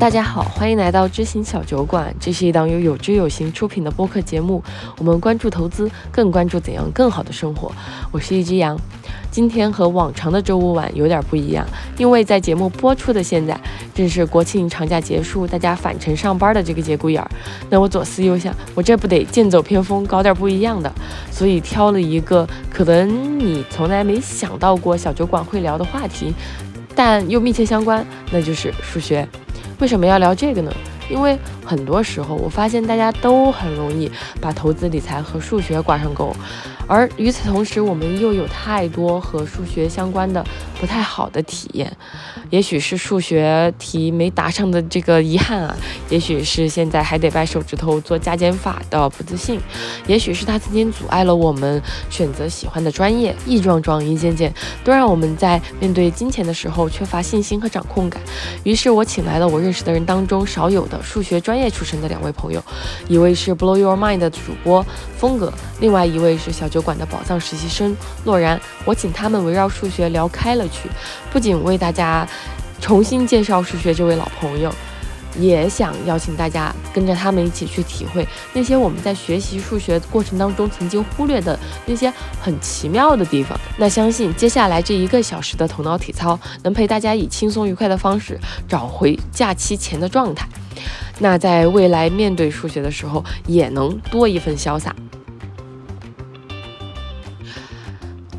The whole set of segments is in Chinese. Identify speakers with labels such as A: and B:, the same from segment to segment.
A: 大家好，欢迎来到知行小酒馆。这是一档由有知有行出品的播客节目。我们关注投资，更关注怎样更好的生活。我是一只羊。今天和往常的周五晚有点不一样，因为在节目播出的现在，正是国庆长假结束，大家返程上班的这个节骨眼儿。那我左思右想，我这不得剑走偏锋，搞点不一样的，所以挑了一个可能你从来没想到过小酒馆会聊的话题，但又密切相关，那就是数学。为什么要聊这个呢？因为很多时候我发现大家都很容易把投资理财和数学挂上钩。而与此同时，我们又有太多和数学相关的不太好的体验，也许是数学题没答上的这个遗憾啊，也许是现在还得掰手指头做加减法的不自信，也许是他曾经阻碍了我们选择喜欢的专业，一桩桩一件件，都让我们在面对金钱的时候缺乏信心和掌控感。于是我请来了我认识的人当中少有的数学专业出身的两位朋友，一位是 Blow Your Mind 的主播峰哥，另外一位是小九酒。馆的宝藏实习生洛然，我请他们围绕数学聊开了去，不仅为大家重新介绍数学这位老朋友，也想邀请大家跟着他们一起去体会那些我们在学习数学过程当中曾经忽略的那些很奇妙的地方。那相信接下来这一个小时的头脑体操，能陪大家以轻松愉快的方式找回假期前的状态，那在未来面对数学的时候，也能多一份潇洒。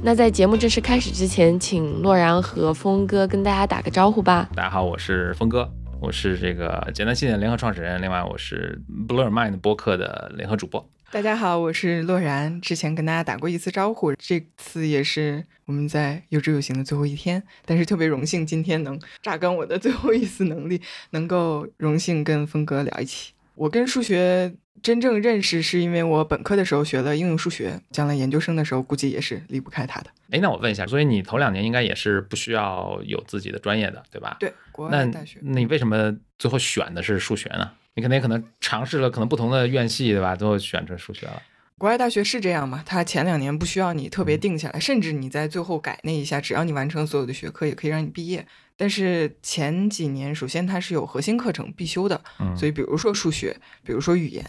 A: 那在节目正式开始之前，请洛然和峰哥跟大家打个招呼吧。
B: 大家好，我是峰哥，我是这个简单信念联合创始人，另外我是 Blur Mind 播客的联合主播。
C: 大家好，我是洛然，之前跟大家打过一次招呼，这次也是我们在有志有行的最后一天，但是特别荣幸今天能榨干我的最后一丝能力，能够荣幸跟峰哥聊一起。我跟数学。真正认识是因为我本科的时候学了应用数学，将来研究生的时候估计也是离不开它的。
B: 哎，那我问一下，所以你头两年应该也是不需要有自己的专业的，对吧？
C: 对，国外大学。
B: 那你为什么最后选的是数学呢？你肯定可能尝试了可能不同的院系，对吧？最后选成数学了。
C: 国外大学是这样嘛？它前两年不需要你特别定下来，甚至你在最后改那一下，只要你完成所有的学科，也可以让你毕业。但是前几年，首先它是有核心课程必修的，所以比如说数学，比如说语言，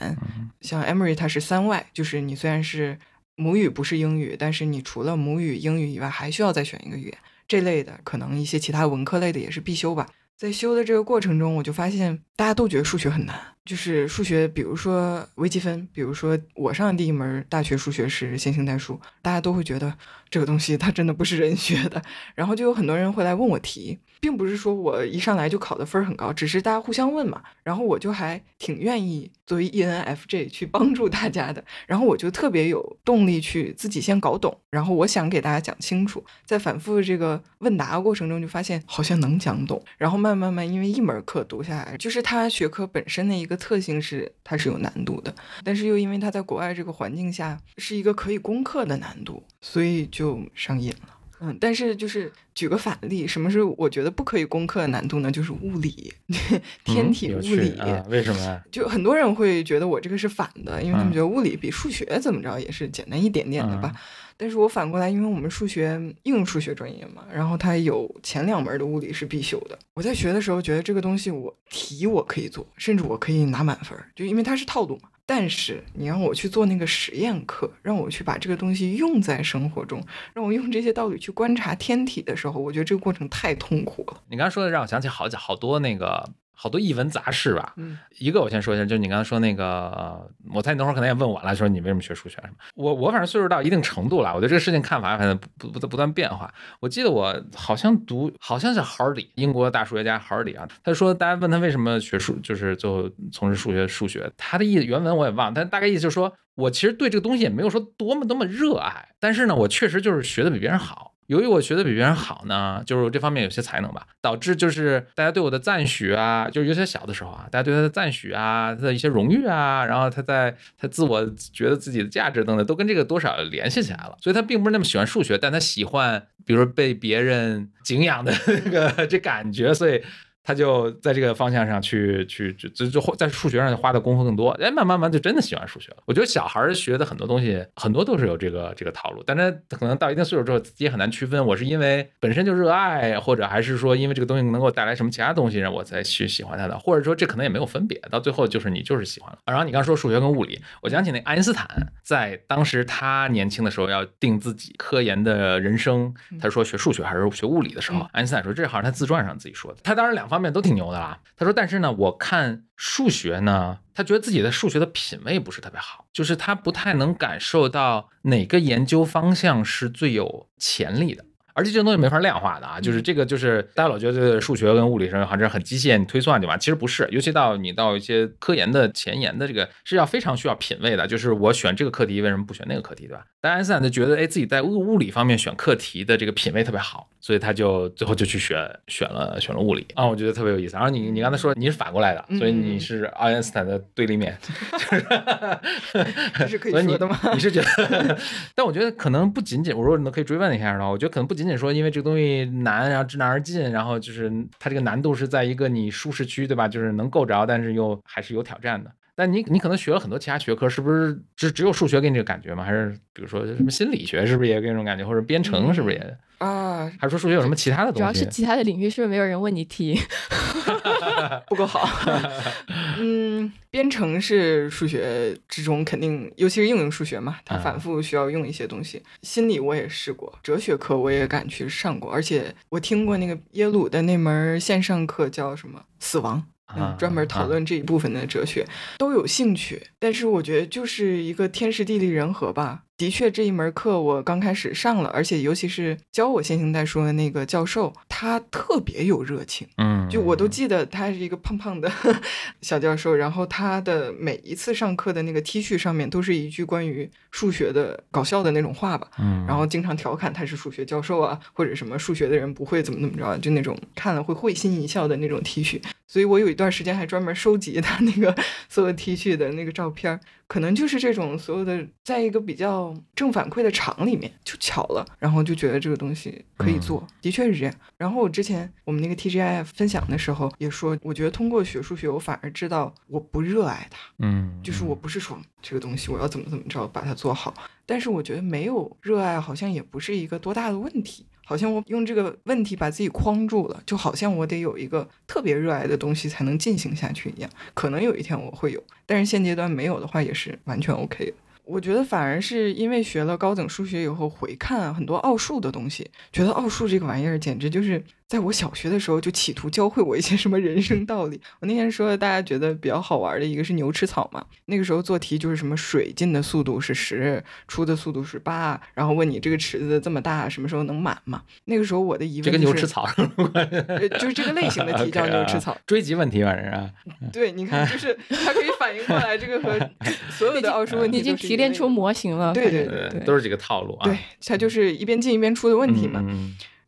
C: 像 Emory 它是三外，就是你虽然是母语不是英语，但是你除了母语英语以外，还需要再选一个语言，这类的可能一些其他文科类的也是必修吧。在修的这个过程中，我就发现大家都觉得数学很难，就是数学，比如说微积分，比如说我上的第一门大学数学是线性代数，大家都会觉得这个东西它真的不是人学的，然后就有很多人会来问我题。并不是说我一上来就考的分儿很高，只是大家互相问嘛，然后我就还挺愿意作为 ENFJ 去帮助大家的，然后我就特别有动力去自己先搞懂，然后我想给大家讲清楚，在反复这个问答过程中就发现好像能讲懂，然后慢慢慢，因为一门课读下来，就是它学科本身的一个特性是它是有难度的，但是又因为它在国外这个环境下是一个可以攻克的难度，所以就上瘾了。嗯，但是就是举个反例，什么是我觉得不可以攻克的难度呢？就是物理，天体物理。
B: 为什么？
C: 就很多人会觉得我这个是反的，因为他们觉得物理比数学怎么着也是简单一点点的吧。但是我反过来，因为我们数学应用数学专业嘛，然后它有前两门的物理是必修的。我在学的时候觉得这个东西我题我可以做，甚至我可以拿满分，就因为它是套路嘛。但是你让我去做那个实验课，让我去把这个东西用在生活中，让我用这些道理去观察天体的时候，我觉得这个过程太痛苦了。
B: 你刚刚说的让我想起好几好多那个。好多译文杂事吧，嗯，一个我先说一下，就是你刚才说那个，我猜你等会儿可能也问我了，说你为什么学数学什么？我我反正岁数到一定程度了，我对这个事情看法反正不不不断变化。我记得我好像读好像是 Hardy，英国大数学家 Hardy 啊，他说大家问他为什么学数，就是最后从事数学数学，他的意原文我也忘了，但大概意思就是说我其实对这个东西也没有说多么多么热爱，但是呢，我确实就是学的比别人好。由于我学的比别人好呢，就是这方面有些才能吧，导致就是大家对我的赞许啊，就是有些小的时候啊，大家对他的赞许啊，他的一些荣誉啊，然后他在他自我觉得自己的价值等等，都跟这个多少联系起来了。所以他并不是那么喜欢数学，但他喜欢，比如说被别人敬仰的那个这感觉，所以他就在这个方向上去去就就就在数学上花的功夫更多，哎，慢慢慢就真的喜欢数学了。我觉得小孩学的很多东西，很多都是有这个这个套路，但他可能到一定岁数之后，自己也很难区分，我是因为本身就热爱，或者还是说因为这个东西能够带来什么其他东西让我才去喜欢它的，或者说这可能也没有分别，到最后就是你就是喜欢了。然后你刚说数学跟物理，我想起那爱因斯坦在当时他年轻的时候要定自己科研的人生，他说学数学还是学物理的时候，爱因斯坦说这好像他自传上自己说的，他当然两方面都挺牛的啦。他说但是呢，我看数学呢，他觉得自己的数学的品味不是特别好，就是他不太能感受到哪个研究方向是最有潜力的。而且这东西没法量化的啊，就是这个，就是大家老觉得数学跟物理上好像很机械，你推算对吧？其实不是，尤其到你到一些科研的前沿的这个是要非常需要品味的。就是我选这个课题，为什么不选那个课题，对吧？但爱因斯坦就觉得，哎，自己在物物理方面选课题的这个品味特别好，所以他就最后就去选选了选了物理啊，我觉得特别有意思。然后你你刚才说你是反过来的，所以你是爱因斯坦的对立面，
C: 这是可以 说的吗？
B: 你是觉得？但我觉得可能不仅仅，我说你可以追问一下的话，我觉得可能不仅仅仅说因为这个东西难，然后知难而进，然后就是它这个难度是在一个你舒适区，对吧？就是能够着，但是又还是有挑战的。但你你可能学了很多其他学科，是不是只只有数学给你这个感觉吗？还是比如说什么心理学，是不是也给你这种感觉？或者编程是不是也
C: 啊？
B: 还是说数学有什么其他的东西？
A: 主要是其他的领域是不是没有人问你题？
C: 不够好。嗯，编程是数学之中肯定，尤其是应用数学嘛，它反复需要用一些东西。心理我也试过，哲学课我也敢去上过，而且我听过那个耶鲁的那门线上课叫什么？死亡。嗯，专门讨论这一部分的哲学都有兴趣，但是我觉得就是一个天时地利人和吧。的确，这一门课我刚开始上了，而且尤其是教我线性代数的那个教授，他特别有热情。
B: 嗯，
C: 就我都记得他是一个胖胖的 小教授，然后他的每一次上课的那个 T 恤上面都是一句关于数学的搞笑的那种话吧。
B: 嗯，
C: 然后经常调侃他是数学教授啊，或者什么数学的人不会怎么怎么着，就那种看了会会心一笑的那种 T 恤。所以我有一段时间还专门收集他那个所有 T 恤的那个照片儿可能就是这种所有的，在一个比较正反馈的场里面就巧了，然后就觉得这个东西可以做，的确是这样。然后我之前我们那个 TGIF 分享的时候也说，我觉得通过学数学，我反而知道我不热爱它，
B: 嗯，
C: 就是我不是说这个东西我要怎么怎么着把它做好，但是我觉得没有热爱好像也不是一个多大的问题。好像我用这个问题把自己框住了，就好像我得有一个特别热爱的东西才能进行下去一样。可能有一天我会有，但是现阶段没有的话也是是完全 OK 的。我觉得反而是因为学了高等数学以后，回看很多奥数的东西，觉得奥数这个玩意儿简直就是。在我小学的时候，就企图教会我一些什么人生道理。我那天说，大家觉得比较好玩的一个是牛吃草嘛。那个时候做题就是什么水进的速度是十，出的速度是八，然后问你这个池子这么大，什么时候能满嘛？那个时候我的疑问，这
B: 个牛吃草，
C: 就是这个类型的题叫 牛吃草，
B: 追及问题反正啊。
C: 对，你看，就是它可以反应过来，这个和 所有的奥数问题
A: 已经提炼出模型了。
C: 对对对，
B: 都是几个套路啊。
C: 对，它就是一边进一边出的问题嘛。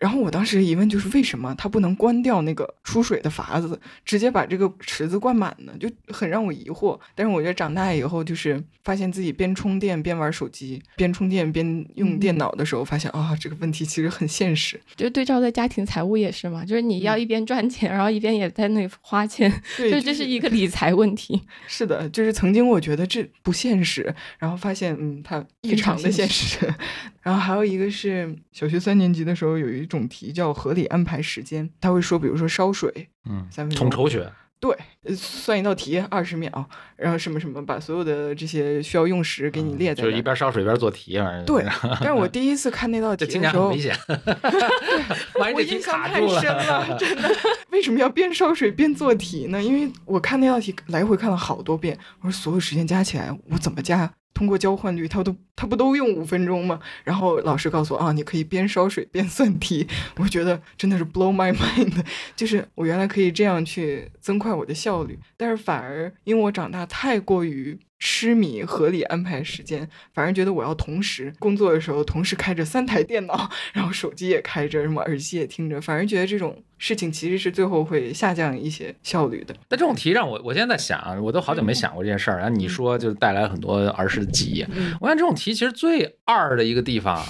C: 然后我当时的疑问就是，为什么它不能关掉那个出水的阀子，直接把这个池子灌满呢？就很让我疑惑。但是我觉得长大以后，就是发现自己边充电边玩手机，边充电边用电脑的时候，发现啊，这个问题其实很现实。
A: 就对照在家庭财务也是嘛，就是你要一边赚钱，然后一边也在那花钱，就这是一个理财问题。
C: 是的，就是曾经我觉得这不现实，然后发现嗯，它异常的现实。然后还有一个是小学三年级的时候有一种题叫合理安排时间，他会说，比如说烧水，
B: 嗯，
C: 三分钟，
B: 统筹学，
C: 对，算一道题二十秒，然后什么什么，把所有的这些需要用时给你列在，
B: 就是一边烧水一边做题，反正
C: 对。但是我第一次看那道 题的时候，
B: 危险，
C: 我印象太深了，真的。为什么要边烧水边做题呢？因为我看那道题来回看了好多遍，我说所有时间加起来，我怎么加？通过交换率，他都他不都用五分钟吗？然后老师告诉我啊，你可以边烧水边算题。我觉得真的是 blow my mind，就是我原来可以这样去增快我的效率，但是反而因为我长大太过于。痴迷合理安排时间，反而觉得我要同时工作的时候同时开着三台电脑，然后手机也开着，什么耳机也听着，反而觉得这种事情其实是最后会下降一些效率的。
B: 但这种题让我，我现在在想，我都好久没想过这件事儿。然后你说就是带来很多儿时的记忆。我想这种题其实最二的一个地方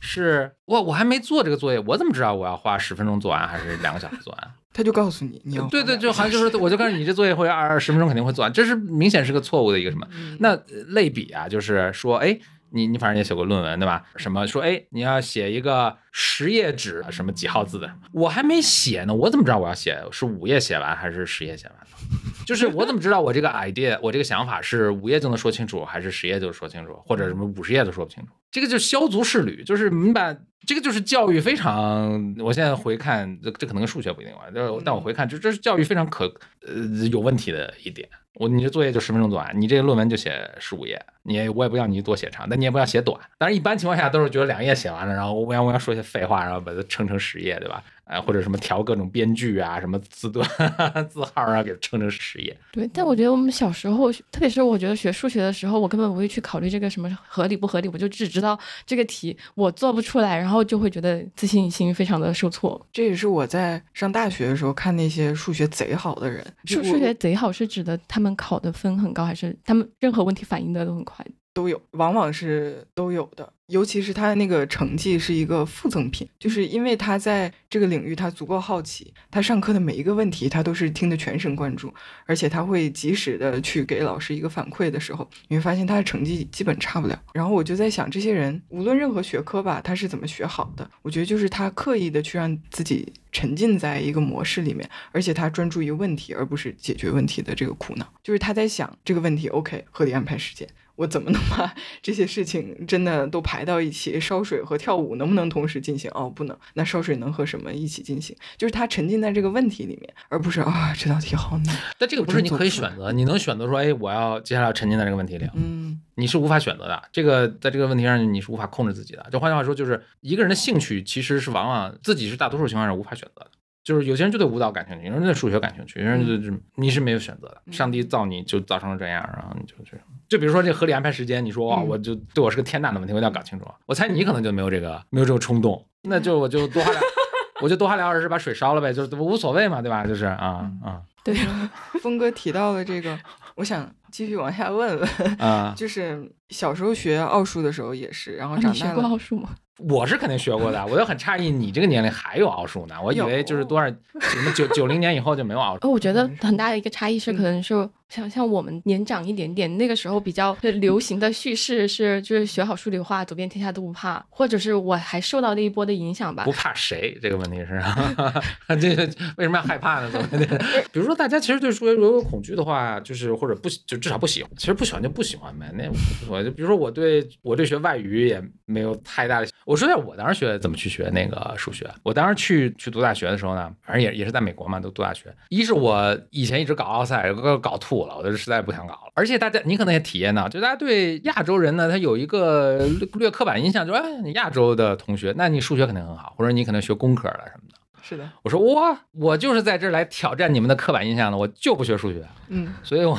B: 是，我我还没做这个作业，我怎么知道我要花十分钟做完还是两个小时做完？
C: 他就告诉你你要
B: 对对，就好像就是我就告诉你这作业会二十分钟肯定会做完，这是明显是个错误的一个什么？那类比啊，就是说，哎。你你反正也写过论文对吧？什么说哎，你要写一个十页纸，什么几号字的？我还没写呢，我怎么知道我要写是五页写完还是十页写完？就是我怎么知道我这个 idea，我这个想法是五页就能说清楚，还是十页就说清楚，或者什么五十页都说不清楚？这个就削足适履，就是明白这个就是教育非常。我现在回看，这这可能跟数学不一定关，但但我回看，这这是教育非常可呃有问题的一点。我你这作业就十分钟做完，你这个论文就写十五页，你我也不要你多写长，但你也不要写短。当然一般情况下都是觉得两页写完了，然后我要我要说些废话，然后把它撑成十页，对吧？啊，或者什么调各种编剧啊，什么字段、字号啊，给它撑成十页。
A: 对，但我觉得我们小时候，特别是我觉得学数学的时候，我根本不会去考虑这个什么合理不合理，我就只知道这个题我做不出来，然后就会觉得自信心非常的受挫。
C: 这也是我在上大学的时候看那些数学贼好的人，
A: 数数学贼好是指的他们考的分很高，还是他们任何问题反应的都很快？
C: 都有，往往是都有的。尤其是他的那个成绩是一个附赠品，就是因为他在这个领域他足够好奇，他上课的每一个问题他都是听得全神贯注，而且他会及时的去给老师一个反馈的时候，你会发现他的成绩基本差不了。然后我就在想，这些人无论任何学科吧，他是怎么学好的？我觉得就是他刻意的去让自己沉浸在一个模式里面，而且他专注于问题，而不是解决问题的这个苦恼。就是他在想这个问题，OK，合理安排时间。我怎么能把 这些事情真的都排到一起？烧水和跳舞能不能同时进行？哦，不能。那烧水能和什么一起进行？就是他沉浸在这个问题里面，而不是啊，这道题好难。
B: 但这个不是你可以选择，你能选择说，哎，我要接下来沉浸在这个问题里。
C: 嗯，
B: 你是无法选择的。这个在这个问题上你是无法控制自己的。就换句话说，就是一个人的兴趣其实是往往自己是大多数情况下无法选择的。就是有些人就对舞蹈感兴趣，有人对数学感兴趣，有人就是你是没有选择的。上帝造你就造成了这样，然后你就这样。就比如说这合理安排时间，你说哇我就对我是个天大的问题，我一定要搞清楚。我猜你可能就没有这个没有这个冲动，那就我就多花两，我就多花两小时把水烧了呗，就是无所谓嘛，对吧？就是啊啊。
A: 对，
C: 峰哥提到了这个，我想继续往下问问
B: 啊，
C: 就是小时候学奥数的时候也是，然后长大了。
A: 学过奥数吗？
B: 我是肯定学过的，我就很诧异，你这个年龄还有奥数呢？我以为就是多少什么九九零年以后就没有奥数。
A: 我觉得很大的一个差异是，可能是。像像我们年长一点点，那个时候比较流行的叙事是，就是学好数理化，走遍天下都不怕，或者是我还受到那一波的影响吧。
B: 不怕谁？这个问题是，这个为什么要害怕呢？比如说，大家其实对数学如果有恐惧的话，就是或者不就至少不喜欢，其实不喜欢就不喜欢呗。那我就比如说，我对我对学外语也没有太大的。我说一下我当时学怎么去学那个数学。我当时去去读大学的时候呢，反正也也是在美国嘛，都读大学。一是我以前一直搞奥赛，搞搞吐。了，我就实在不想搞了。而且大家，你可能也体验到，就大家对亚洲人呢，他有一个略刻板印象，就哎，你亚洲的同学，那你数学肯定很好，或者你可能学工科了什么的。
C: 是的，
B: 我说我我就是在这儿来挑战你们的刻板印象的，我就不学数学。
C: 嗯，
B: 所以我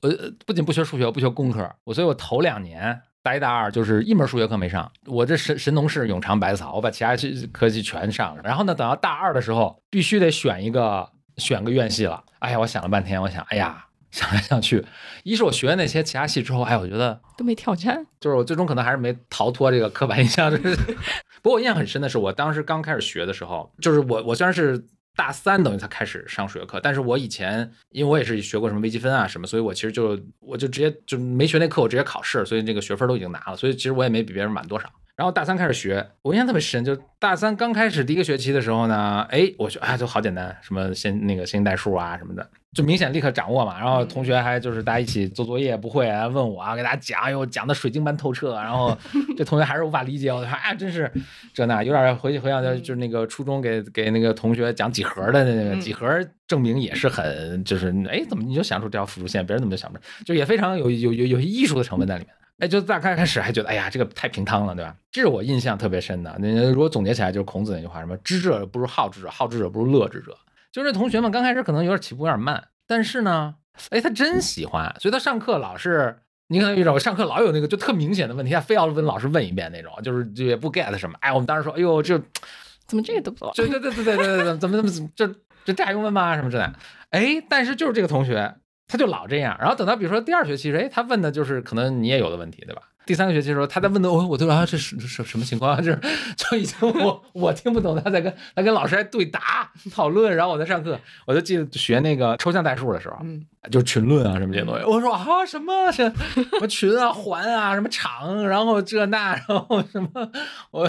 B: 我不仅不学数学，我不学工科，我所以我头两年大一大二就是一门数学课没上，我这神神农氏永尝百草，我把其他科系全上了。然后呢，等到大二的时候，必须得选一个选个院系了。哎呀，我想了半天，我想，哎呀。想来想去，一是我学那些其他系之后，哎，我觉得
A: 都没挑战，
B: 就是我最终可能还是没逃脱这个刻板印象。就是 不过我印象很深的是，我当时刚开始学的时候，就是我我虽然是大三等于才开始上数学课，但是我以前因为我也是学过什么微积分啊什么，所以我其实就我就直接就没学那课，我直接考试，所以那个学分都已经拿了，所以其实我也没比别人晚多少。然后大三开始学，我印象特别深，就大三刚开始第一个学期的时候呢，哎，我学啊就好简单，什么先那个线性代数啊什么的。就明显立刻掌握嘛，然后同学还就是大家一起做作业不会啊，问我啊，给大家讲，哎呦讲的水晶般透彻，然后 这同学还是无法理解，我说哎真是这那有点回去回想就是那个初中给给那个同学讲几何的那个几何证明也是很就是哎怎么你就想出这条辅助线，别人怎么就想不出，就也非常有有有有些艺术的成分在里面，哎就大概开始还觉得哎呀这个太平汤了对吧？这是我印象特别深的。那如果总结起来就是孔子那句话什么知者不如好之者，好之者不如乐之者。就是同学们刚开始可能有点起步有点慢，但是呢，哎，他真喜欢，所以他上课老是，你可能遇到我上课老有那个就特明显的问题，他非要问老师问一遍那种，就是就也不 get 什么。哎，我们当时说，哎呦，这
A: 怎么这个都不懂？
B: 对对对对对对对，怎么怎么怎么这这这还用问吗？什么之类的？哎，但是就是这个同学，他就老这样。然后等到比如说第二学期，哎，他问的就是可能你也有的问题，对吧？第三个学期的时候，他在问的我，我都啊这是什什么情况？就是就已经我我听不懂，他在跟他跟老师还对答讨论，然后我在上课，我就记得学那个抽象代数的时候，
C: 嗯，
B: 就群论啊什么这些东西，我说啊什么什么群啊环啊什么场，然后这那，然后什么我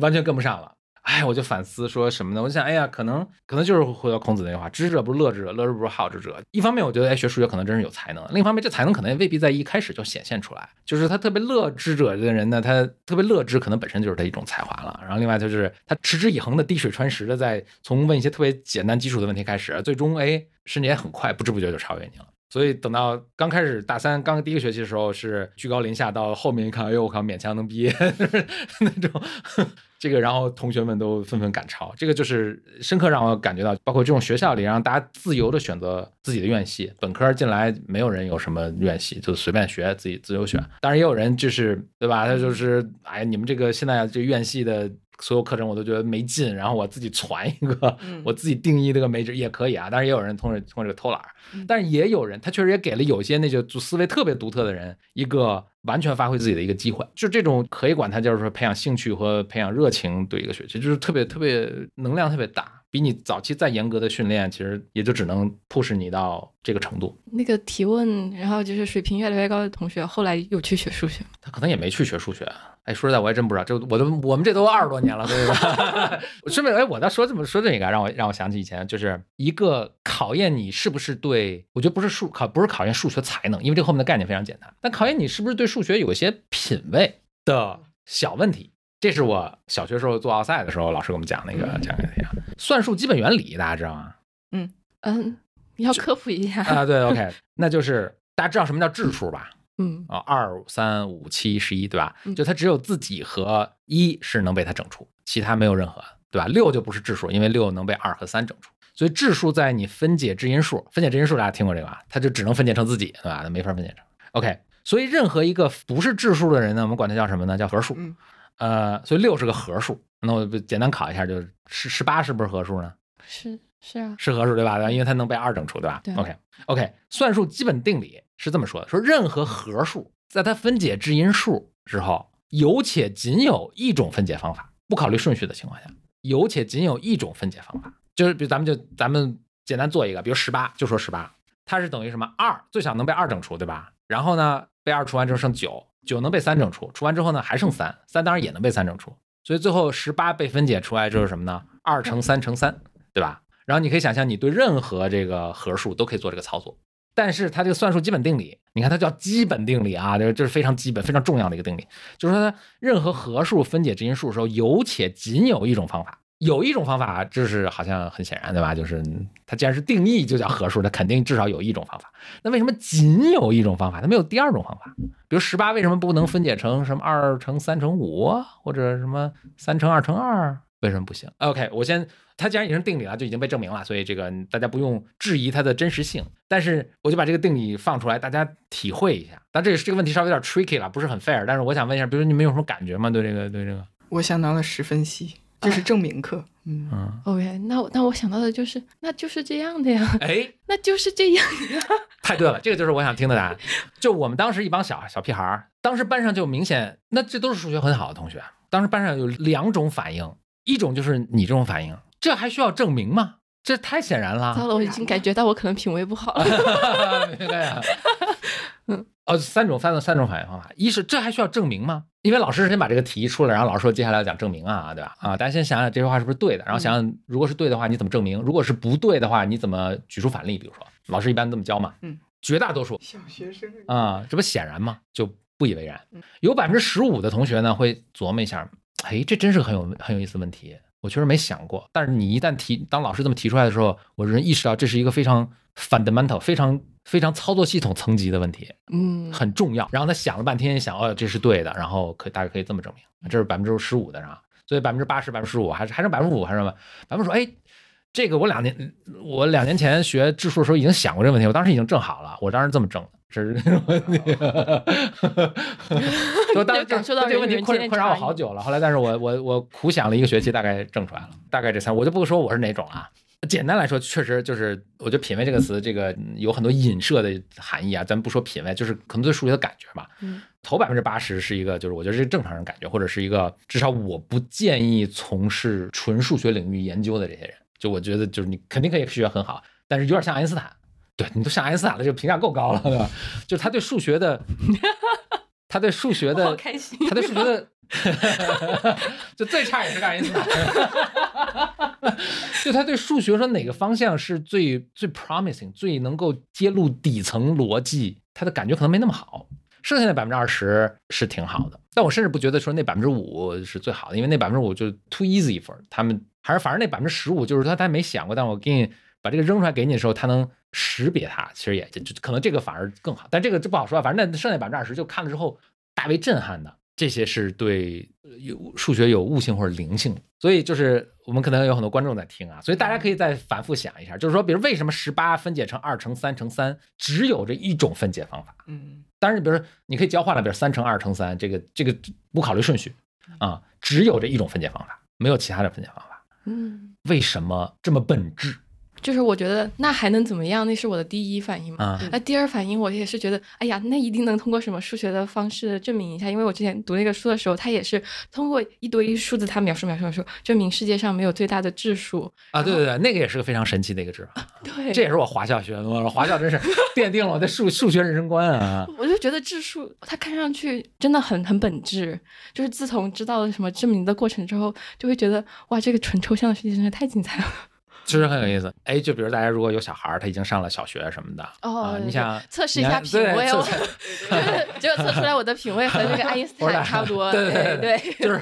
B: 完全跟不上了。哎，我就反思说什么呢？我就想，哎呀，可能可能就是回到孔子那句话：“知之者不是乐之者，乐之不是好之者。”一方面，我觉得哎，学数学可能真是有才能；另一方面，这才能可能也未必在一开始就显现出来。就是他特别乐之者的人呢，他特别乐之，可能本身就是他一种才华了。然后，另外就是他持之以恒的滴水穿石的，在从问一些特别简单基础的问题开始，最终哎，甚至也很快，不知不觉就超越你了。所以等到刚开始大三刚第一个学期的时候是居高临下，到后面一看，哎呦我靠，勉强能毕业 那种，这个然后同学们都纷纷赶超，这个就是深刻让我感觉到，包括这种学校里让大家自由的选择自己的院系，本科进来没有人有什么院系，就随便学自己自由选，当然也有人就是对吧，他就是哎你们这个现在这院系的。所有课程我都觉得没劲，然后我自己传一个，我自己定义这个没也可以啊。当然也有人通过通过这个偷懒，但是也有人他确实也给了有些那就思维特别独特的人一个完全发挥自己的一个机会。就这种可以管它就是说培养兴趣和培养热情对一个学期，就是特别特别能量特别大。比你早期再严格的训练，其实也就只能 push 你到这个程度。
D: 那个提问，然后就是水平越来越高的同学，后来又去学数学。
B: 他可能也没去学数学。哎，说实在，我也真不知道。这我都我们这都二十多年了，对吧？顺便，哎，我倒说这么说这个，让我让我想起以前，就是一个考验你是不是对，我觉得不是数考，不是考验数学才能，因为这后面的概念非常简单。但考验你是不是对数学有一些品味的小问题。这是我小学时候做奥赛的时候，老师给我们讲那个讲那个算术基本原理，大家知道吗？
D: 嗯嗯，你要科普一下
B: 啊？对，OK，那就是大家知道什么叫质数吧？
D: 嗯
B: 啊，二三五七十一，对吧？就它只有自己和一是能被它整除，其他没有任何，对吧？六就不是质数，因为六能被二和三整除，所以质数在你分解质因数，分解质因数大家听过这个吧？它就只能分解成自己，对吧？它没法分解成 OK，所以任何一个不是质数的人呢，我们管它叫什么呢？叫合数。呃，所以六是个合数，那我简单考一下，就是十十八是不是合数呢？
D: 是是啊，
B: 是合数对吧？因为它能被二整除对吧？
D: 对。
B: OK OK，算术基本定理是这么说的：说任何合数在它分解质因数之后，有且仅有一种分解方法，不考虑顺序的情况下，有且仅有一种分解方法，就是比如咱们就咱们简单做一个，比如十八，就说十八，它是等于什么？二最小能被二整除对吧？然后呢，被二除完之后剩九。九能被三整除，除完之后呢还剩三，三当然也能被三整除，所以最后十八被分解出来就是什么呢？二乘三乘三，对吧？然后你可以想象，你对任何这个合数都可以做这个操作，但是它这个算术基本定理，你看它叫基本定理啊，这这是非常基本、非常重要的一个定理，就是说它任何合数分解质因数的时候，有且仅有一种方法。有一种方法，就是好像很显然，对吧？就是它既然是定义就叫合数，它肯定至少有一种方法。那为什么仅有一种方法？它没有第二种方法？比如十八为什么不能分解成什么二乘三乘五，或者什么三乘二乘二？为什么不行？OK，我先，它既然已经定理了，就已经被证明了，所以这个大家不用质疑它的真实性。但是我就把这个定理放出来，大家体会一下。但这个这个问题稍微有点 tricky 了，不是很 fair。但是我想问一下，比如你们有什么感觉吗？对这个，对这个，
C: 我想到了十分析。这是证明课，
D: 嗯，OK，那我那我想到的就是，那就是这样的呀，
B: 哎，
D: 那就是这样的，
B: 太对了，这个就是我想听的答案。就我们当时一帮小小屁孩儿，当时班上就明显，那这都是数学很好的同学，当时班上有两种反应，一种就是你这种反应，这还需要证明吗？这太显然了。
D: 糟了，我已经感觉到我可能品味不好了。
B: 对呀，嗯。哦，三种三种三种反应方法，一是这还需要证明吗？因为老师先把这个题出了，然后老师说接下来要讲证明啊，对吧？啊，大家先想想这句话是不是对的，然后想想如果是对的话，你怎么证明？如果是不对的话，你怎么举出反例？比如说，老师一般这么教嘛。
C: 嗯，
B: 绝大多数
C: 小学生
B: 啊，这不显然吗？就不以为然。有百分之十五的同学呢会琢磨一下，哎，这真是很有很有意思的问题，我确实没想过。但是你一旦提，当老师这么提出来的时候，我人意识到这是一个非常 fundamental 非常。非常操作系统层级的问题，
D: 嗯，
B: 很重要。然后他想了半天，想哦，这是对的，然后可大概可以这么证明，这是百分之十五的，是吧？所以百分之八十、百分之十五，还是还剩百分之五，还是什么？百分之说，哎，这个我两年，我两年前学质数的时候已经想过这个问题，我当时已经证好了，我当时这么证的，这是这个问题。我当时
D: 感受到
B: 这个问题困困扰我好久了，后来但是我我我苦想了一个学期，大概证出来了，大概这三，我就不说我是哪种了。简单来说，确实就是我觉得“品味”这个词，这个有很多隐射的含义啊。咱不说品味，就是可能对数学的感觉吧。
A: 嗯，
B: 头百分之八十是一个，就是我觉得是正常人感觉，或者是一个至少我不建议从事纯数学领域研究的这些人。就我觉得，就是你肯定可以数学很好，但是有点像爱因斯坦。对你都像爱因斯坦了，这个评价够高了，对吧？就是他对数学的，他对数学的，
D: 开心，
B: 他对数学的。就最差也是爱因斯坦，就他对数学说哪个方向是最最 promising，最能够揭露底层逻辑，他的感觉可能没那么好。剩下的百分之二十是挺好的，但我甚至不觉得说那百分之五是最好的，因为那百分之五就 too easy for 他们，还是反正那百分之十五就是他他没想过，但我给你把这个扔出来给你的时候，他能识别它，其实也就可能这个反而更好，但这个就不好说，反正那剩下百分之二十就看了之后大为震撼的。这些是对有数学有悟性或者灵性，所以就是我们可能有很多观众在听啊，所以大家可以再反复想一下，就是说，比如为什么十八分解成二乘三乘三只有这一种分解方法？
C: 嗯，
B: 当然，比如说你可以交换了，比如三乘二乘三，这个这个不考虑顺序啊，只有这一种分解方法，没有其他的分解方法。
A: 嗯，
B: 为什么这么本质？
D: 就是我觉得那还能怎么样？那是我的第一反应嘛。那第二反应我也是觉得，哎呀，那一定能通过什么数学的方式证明一下。因为我之前读那个书的时候，他也是通过一堆数字，他描述描述描述，证明世界上没有最大的质数
B: 啊。对对对，那个也是个非常神奇的一个质。
D: 对，
B: 这也是我华校学的。我华校真是 奠定了我的数数学人生观啊。
D: 我就觉得质数它看上去真的很很本质，就是自从知道了什么证明的过程之后，就会觉得哇，这个纯抽象的世界真是太精彩了。
B: 确实很有意思，哎，就比如大家如果有小孩儿，他已经上了小学什么的，
D: 哦，
B: 你想
D: 测试一下品味，哦，结果测出来我的品味和那个爱因斯坦差不多，
B: 对
D: 对
B: 对，就是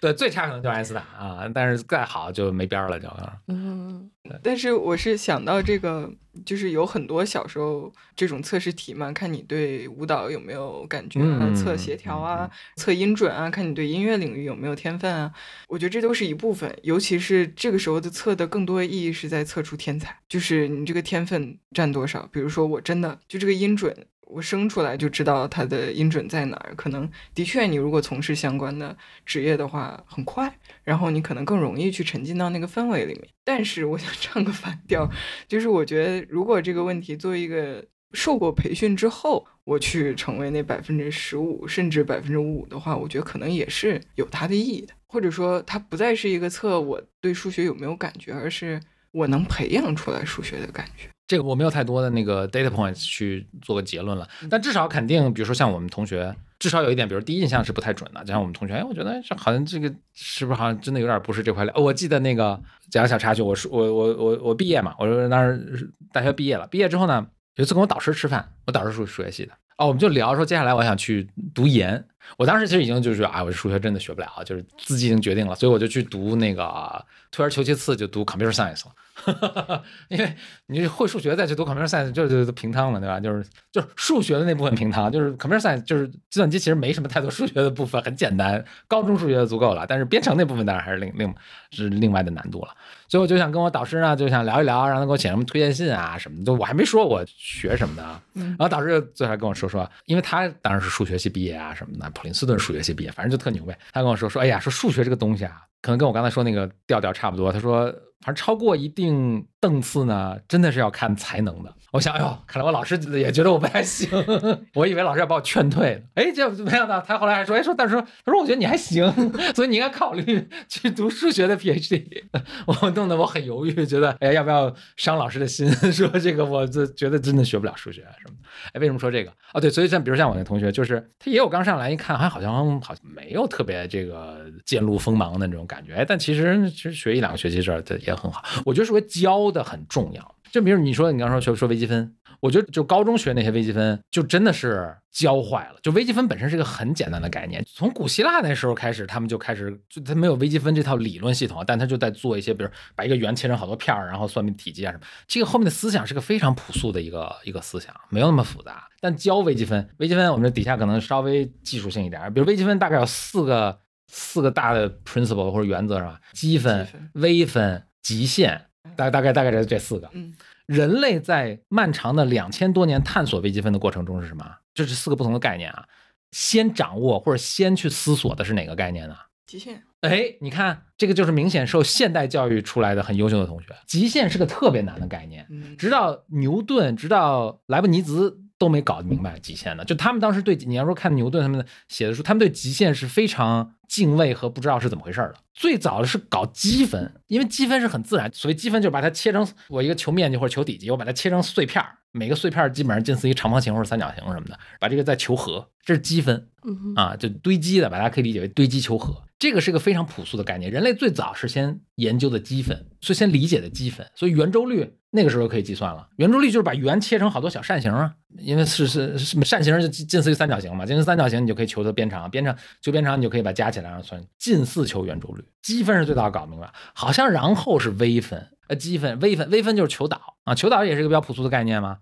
B: 对最差可能就爱因斯坦啊，但是再好就没边儿了，就
D: 嗯。
C: 但是我是想到这个，就是有很多小时候这种测试题嘛，看你对舞蹈有没有感觉啊，测协调啊，测音准啊，看你对音乐领域有没有天分啊。我觉得这都是一部分，尤其是这个时候的测的更多的意义是在测出天才，就是你这个天分占多少。比如说我真的就这个音准。我生出来就知道它的音准在哪儿，可能的确，你如果从事相关的职业的话，很快，然后你可能更容易去沉浸到那个氛围里面。但是我想唱个反调，就是我觉得如果这个问题作为一个受过培训之后，我去成为那百分之十五甚至百分之五的话，我觉得可能也是有它的意义的，或者说它不再是一个测我对数学有没有感觉，而是我能培养出来数学的感觉。
B: 这个我没有太多的那个 data points 去做个结论了，但至少肯定，比如说像我们同学，至少有一点，比如第一印象是不太准的。就像我们同学，哎，我觉得这好像这个是不是好像真的有点不是这块料？我记得那个讲个小插曲，我说我我我我毕业嘛，我说当时大学毕业了，毕业之后呢，有一次跟我导师吃饭，我导师是数学系的，哦，我们就聊说接下来我想去读研。我当时其实已经就是啊，我数学真的学不了，就是自己已经决定了，所以我就去读那个退而求其次，就读 computer science 了。因为你会数学再去读 computer science 就就平汤了，对吧？就是就是数学的那部分平汤，就是 computer science 就是计算机其实没什么太多数学的部分，很简单，高中数学就足够了。但是编程那部分当然还是另另是另外的难度了。所以我就想跟我导师呢，就想聊一聊，让他给我写什么推荐信啊什么的。我还没说我学什么的，然后导师最后跟我说说，因为他当然是数学系毕业啊什么的，普林斯顿数学系毕业，反正就特牛呗。他跟我说说，哎呀，说数学这个东西啊，可能跟我刚才说那个调调差不多。他说。反正超过一定档次呢，真的是要看才能的。我想，哎呦，看来我老师也觉得我不太行。我以为老师要把我劝退哎，结果没想到他后来还说，哎，说但是说，他说我觉得你还行，所以你应该考虑去读数学的 PhD。我弄得我很犹豫，觉得哎，要不要伤老师的心？说这个，我这觉得真的学不了数学什么的。哎，为什么说这个？哦，对，所以像比如像我那同学，就是他也有刚上来一看，还好像好像没有特别这个见露锋芒的那种感觉。哎，但其实其实学一两个学期这这也很好。我觉得数学教的很重要。就比如你说，你刚说学说微积分，我觉得就高中学那些微积分，就真的是教坏了。就微积分本身是一个很简单的概念，从古希腊那时候开始，他们就开始就他没有微积分这套理论系统，但他就在做一些，比如把一个圆切成好多片儿，然后算命体积啊什么。这个后面的思想是个非常朴素的一个一个思想，没有那么复杂。但教微积分，微积分我们这底下可能稍微技术性一点，比如微积分大概有四个四个大的 principle 或者原则是吧？积分、微分、极限。大大概大概这这四个，
C: 嗯，
B: 人类在漫长的两千多年探索微积分的过程中是什么？这是四个不同的概念啊。先掌握或者先去思索的是哪个概念呢？
C: 极限。
B: 哎，你看这个就是明显受现代教育出来的很优秀的同学。极限是个特别难的概念，直到牛顿，直到莱布尼兹。都没搞明白极限呢，就他们当时对你要说看牛顿他们写的书，他们对极限是非常敬畏和不知道是怎么回事的。最早的是搞积分，因为积分是很自然，所谓积分就是把它切成我一个球面积或者球体积，我把它切成碎片儿，每个碎片基本上近似于长方形或者三角形什么的，把这个再求和，这是积分啊，就堆积的，把它可以理解为堆积求和。这个是个非常朴素的概念，人类最早是先研究的积分，所以先理解的积分，所以圆周率那个时候可以计算了。圆周率就是把圆切成好多小扇形啊，因为是是扇形就近似于三角形嘛，近似三角形你就可以求它边长，边长求边长你就可以把加起来然后算近似求圆周率。积分是最早搞明白，好像然后是微分，呃，积分、微分、微分就是求导啊，求导也是一个比较朴素的概念嘛。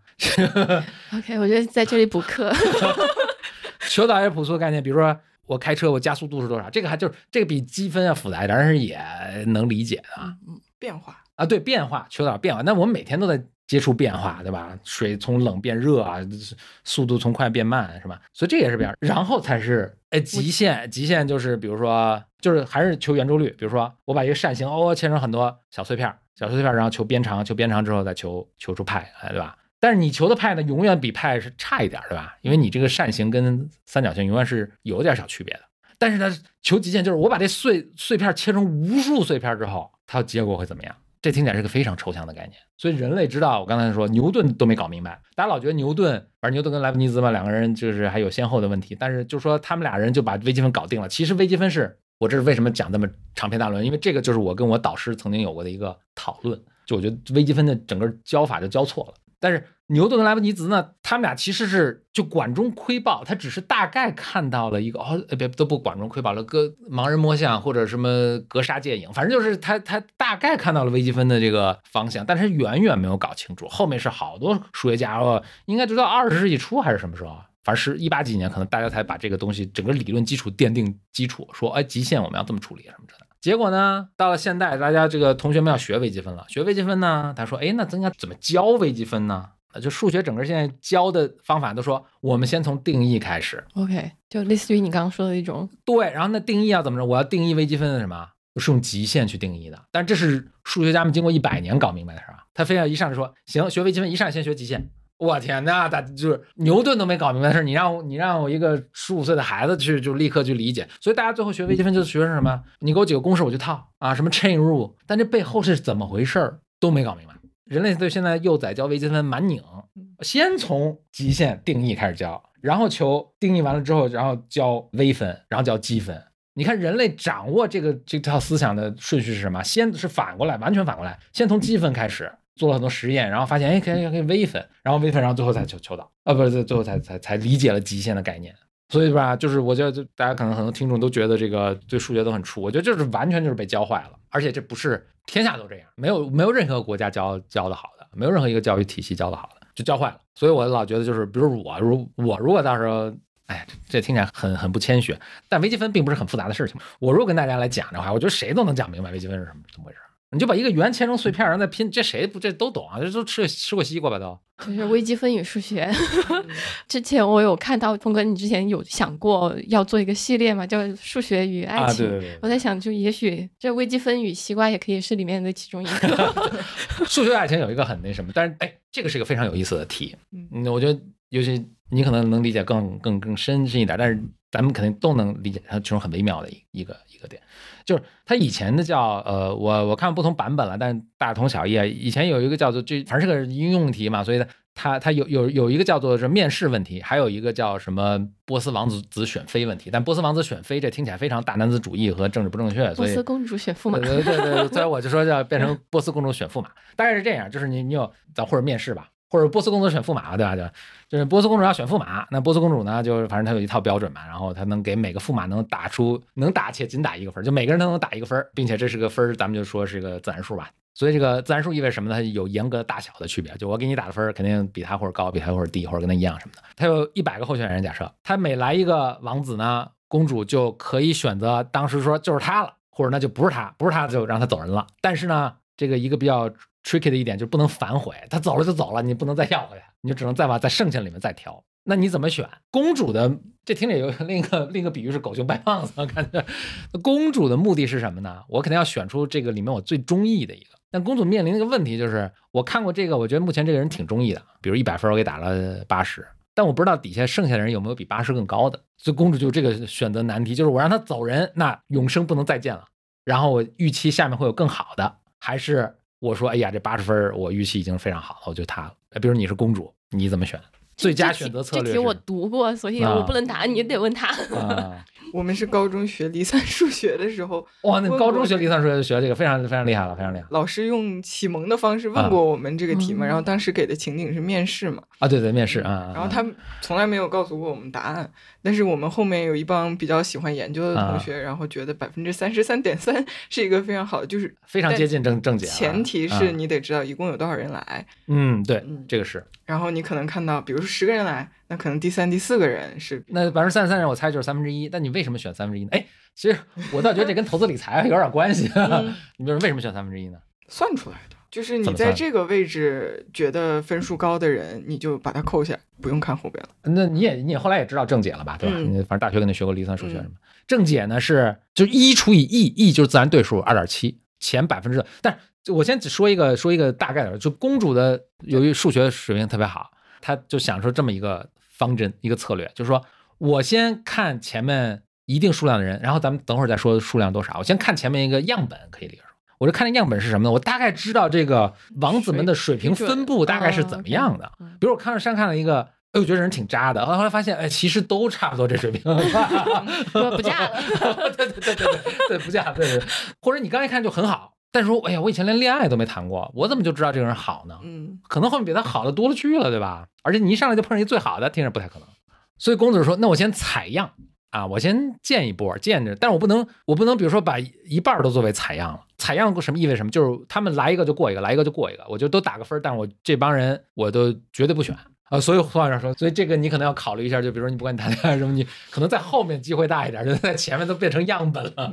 D: OK，我觉得在这里补课，
B: 求导也是朴素的概念，比如说。我开车，我加速度是多少？这个还就是这个比积分要复杂一点，但是也能理解
C: 啊。嗯，变化
B: 啊，对，变化求导变化。那我们每天都在接触变化，对吧？水从冷变热啊，速度从快变慢，是吧？所以这也是变。然后才是哎，极限，极限就是比如说，就是还是求圆周率。比如说，我把一个扇形哦切成很多小碎片，小碎片，然后求边长，求边长之后再求求出派，哎，对吧？但是你求的派呢，永远比派是差一点，对吧？因为你这个扇形跟三角形永远是有点小区别的。但是呢，求极限就是我把这碎碎片切成无数碎片之后，它结果会怎么样？这听起来是个非常抽象的概念。所以人类知道，我刚才说牛顿都没搞明白。大家老觉得牛顿，反正牛顿跟莱布尼兹嘛，两个人就是还有先后的问题。但是就说他们俩人就把微积分搞定了。其实微积分是我这是为什么讲这么长篇大论？因为这个就是我跟我导师曾经有过的一个讨论。就我觉得微积分的整个教法就教错了。但是牛顿跟莱布尼兹呢，他们俩其实是就管中窥豹，他只是大概看到了一个哦，别都不管中窥豹了，隔盲人摸象或者什么格杀借影，反正就是他他大概看到了微积分的这个方向，但是远远没有搞清楚。后面是好多数学家哦，应该直到二十世纪初还是什么时候，反正是一八几年，可能大家才把这个东西整个理论基础奠定基础，说哎极限我们要这么处理什么的。结果呢，到了现代，大家这个同学们要学微积分了，学微积分呢，他说哎那咱该怎么教微积分呢？就数学整个现在教的方法都说，我们先从定义开始。
D: OK，就类似于你刚刚说的一种。
B: 对，然后那定义要怎么着？我要定义微积分的什么？是用极限去定义的。但这是数学家们经过一百年搞明白的，事儿啊？他非要一上来说，行，学微积分一上来先学极限。我天呐，大就是牛顿都没搞明白的事，你让你让我一个十五岁的孩子去就立刻去理解。所以大家最后学微积分就学是什么？你给我几个公式我就套啊，什么 chain rule，但这背后是怎么回事都没搞明白。人类对现在幼崽教微积分蛮拧，先从极限定义开始教，然后求定义完了之后，然后教微分，然后教积分。你看人类掌握这个这套思想的顺序是什么？先是反过来，完全反过来，先从积分开始做了很多实验，然后发现哎可以可以微分，然后微分，然后最后才求求导啊，不是最后才才才理解了极限的概念。所以吧，就是我觉得就大家可能很多听众都觉得这个对数学都很怵，我觉得就是完全就是被教坏了，而且这不是。天下都这样，没有没有任何国家教教的好的，没有任何一个教育体系教的好的，就教坏了。所以我老觉得就是，比如我如我如果到时候，哎，这听起来很很不谦虚，但微积分并不是很复杂的事情。我如果跟大家来讲的话，我觉得谁都能讲明白微积分是什么怎么回事。你就把一个圆切成碎片，然后再拼，这谁不这都懂啊？这都吃吃过西瓜吧都。
D: 就是微积分与数学。之前我有看到峰哥，你之前有想过要做一个系列嘛？叫数学与爱
B: 情。对对对。
D: 我在想，就也许这微积分与西瓜也可以是里面的其中一个。
B: 数学爱情有一个很那什么，但是哎，这个是一个非常有意思的题。嗯，我觉得尤其你可能能理解更更更深深一点，但是咱们肯定都能理解它其中很微妙的一一个一个点。就是它以前的叫呃，我我看不同版本了，但大同小异。以前有一个叫做这，反正是个应用题嘛，所以它它有有有一个叫做是面试问题，还有一个叫什么波斯王子子选妃问题。但波斯王子选妃这听起来非常大男子主义和政治不正确，所以
D: 波斯公主选驸马。
B: 对对对，所以我就说叫变成波斯公主选驸马，大概是这样。就是你你有咱或者面试吧。或者波斯公主选驸马，对吧？就就是波斯公主要选驸马，那波斯公主呢，就反正她有一套标准嘛，然后她能给每个驸马能打出能打且仅打一个分，就每个人都能打一个分，并且这是个分，咱们就说是一个自然数吧。所以这个自然数意味什么呢？它有严格的大小的区别，就我给你打的分肯定比他或者高，比他或者低，或者跟他一样什么的。他有一百个候选人，假设他每来一个王子呢，公主就可以选择当时说就是他了，或者那就不是他，不是他就让他走人了。但是呢，这个一个比较。Tricky 的一点就是不能反悔，他走了就走了，你不能再要回来，你就只能再往在剩下里面再挑。那你怎么选？公主的这听着有另一个另一个比喻是狗熊掰棒子，感觉公主的目的是什么呢？我肯定要选出这个里面我最中意的一个。但公主面临的一个问题就是，我看过这个，我觉得目前这个人挺中意的，比如一百分我给打了八十，但我不知道底下剩下的人有没有比八十更高的。所以公主就这个选择难题，就是我让她走人，那永生不能再见了。然后我预期下面会有更好的，还是我说，哎呀，这八十分我预期已经非常好了，我就他了。比如你是公主，你怎么选？最佳选择策略？
D: 这题我读过，所以我不能答，你得问他。
C: 我们是高中学离散数学的时候，
B: 哇，那高中学离散数学学这个非常非常厉害了，非常厉害。
C: 老师用启蒙的方式问过我们这个题嘛，然后当时给的情景是面试嘛。
B: 啊，对对，面试啊。
C: 然后他从来没有告诉过我们答案，但是我们后面有一帮比较喜欢研究的同学，然后觉得百分之三十三点三 是一个非常好的，就是
B: 非常接近正正解。
C: 前提是你得知道一共有多少人来。
B: 嗯，对，这个是。
C: 然后你可能看到，比如说十个人来。那可能第三、第四个人是
B: 那百分之三十三人，我猜就是三分之一。但你为什么选三分之一呢？哎，其实我倒觉得这跟投资理财有点关系。你比如为什么选三分之一呢？
C: 算出来的，就是你在这个位置觉得分数高的人，你就把它扣下，不用看后边了。
B: 那你也你也后来也知道正解了吧？对吧？你反正大学肯定学过离散数学什么。正解呢是就一除以 e，e 就是自然对数二点七，前百分之。但是我先只说一个说一个大概的，就公主的由于数学水平特别好。她就想出这么一个方针，一个策略，就是说我先看前面一定数量的人，然后咱们等会儿再说数量多少。我先看前面一个样本，可以理解我就看那样本是什么呢？我大概知道这个王子们的水平分布大概是怎么样的。比如我看了山看了一个，哎，我觉得人挺渣的。后来发现，哎，其实都差不多这水平。
D: 不嫁了。
B: 对对对对对对，不嫁。对对。或者你刚一看就很好。但是说，哎呀，我以前连恋爱都没谈过，我怎么就知道这个人好呢？嗯，可能后面比他好的多了去了，对吧？而且你一上来就碰上一最好的，听着不太可能。所以公子说，那我先采样啊，我先见一波，见着，但是我不能，我不能，比如说把一半都作为采样了。采样什么意味什么？就是他们来一个就过一个，来一个就过一个，我就都打个分。但是我这帮人我都绝对不选啊。所以话上说，所以这个你可能要考虑一下，就比如说你不管你谈恋爱什么，你可能在后面机会大一点，就在前面都变成样本了。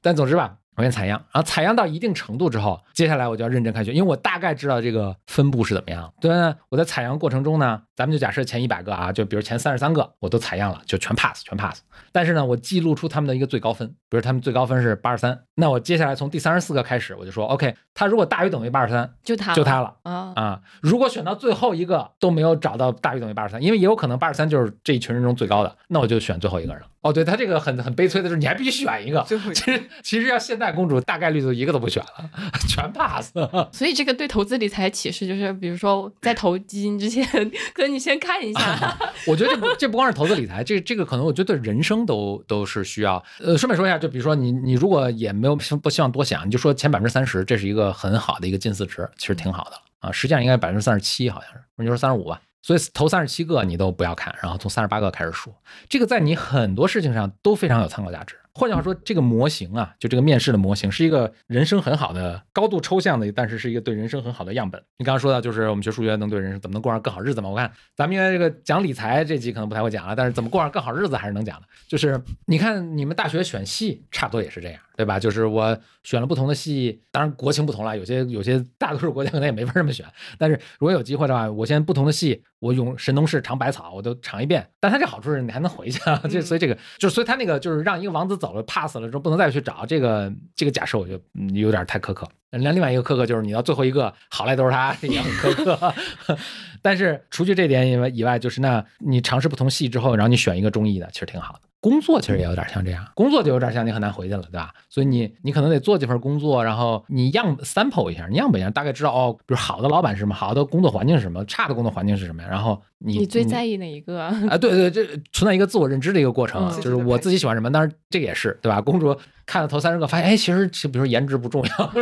B: 但总之吧。我先采样，然后采样到一定程度之后，接下来我就要认真开学，因为我大概知道这个分布是怎么样。对？我在采样过程中呢，咱们就假设前一百个啊，就比如前三十三个我都采样了，就全 pass，全 pass。但是呢，我记录出他们的一个最高分，比如他们最高分是八十三，那我接下来从第三十四个开始，我就说 OK，他如果大于等于八十三，
D: 就他
B: 就他了啊啊！如果选到最后一个都没有找到大于等于八十三，因为也有可能八十三就是这一群人中最高的，那我就选最后一个人。哦，对他这个很很悲催的是，你还必须选一个。其实其实要现代公主大概率就一个都不选了，全 pass。
D: 所以这个对投资理财启示就是，比如说在投基金之前，你先看一下。
B: 我觉得这不这不光是投资理财，这这个可能我觉得对人生都都是需要。呃，顺便说一下，就比如说你你如果也没有不希望多想，你就说前百分之三十，这是一个很好的一个近似值，其实挺好的啊。实际上应该百分之三十七，好像是，你就说三十五吧。所以投三十七个你都不要看，然后从三十八个开始数，这个在你很多事情上都非常有参考价值。换句话说，这个模型啊，就这个面试的模型，是一个人生很好的、高度抽象的，但是是一个对人生很好的样本。你刚刚说到，就是我们学数学能对人生怎么能过上更好日子嘛？我看咱们应该这个讲理财这集可能不太会讲了，但是怎么过上更好日子还是能讲的。就是你看你们大学选系，差不多也是这样，对吧？就是我选了不同的戏，当然国情不同了，有些有些大多数国家可能也没法这么选。但是如果有机会的话，我先不同的戏，我用神农氏尝百草，我都尝一遍。但它这好处是你还能回去，啊，就所以这个就所以他那个就是让一个王子走。了，pass 了之后不能再去找这个这个假设，我觉得有点太苛刻。那另外一个苛刻就是你到最后一个好赖都是他，也很苛刻。但是除去这点以外，以外就是那你尝试不同戏之后，然后你选一个中意的，其实挺好的。工作其实也有点像这样，工作就有点像你很难回去了，对吧？所以你你可能得做几份工作，然后你样 sample 一下，你样本一下，大概知道哦，比如好的老板是什么，好的工作环境是什么，差的工作环境是什么？然后你
D: 你最在意哪一个啊？
B: 对对，这存在一个自我认知的一个过程，就是我自己喜欢什么，当然这个也是对吧？公主看了头三十个，发现哎，其实比如说颜值不重要，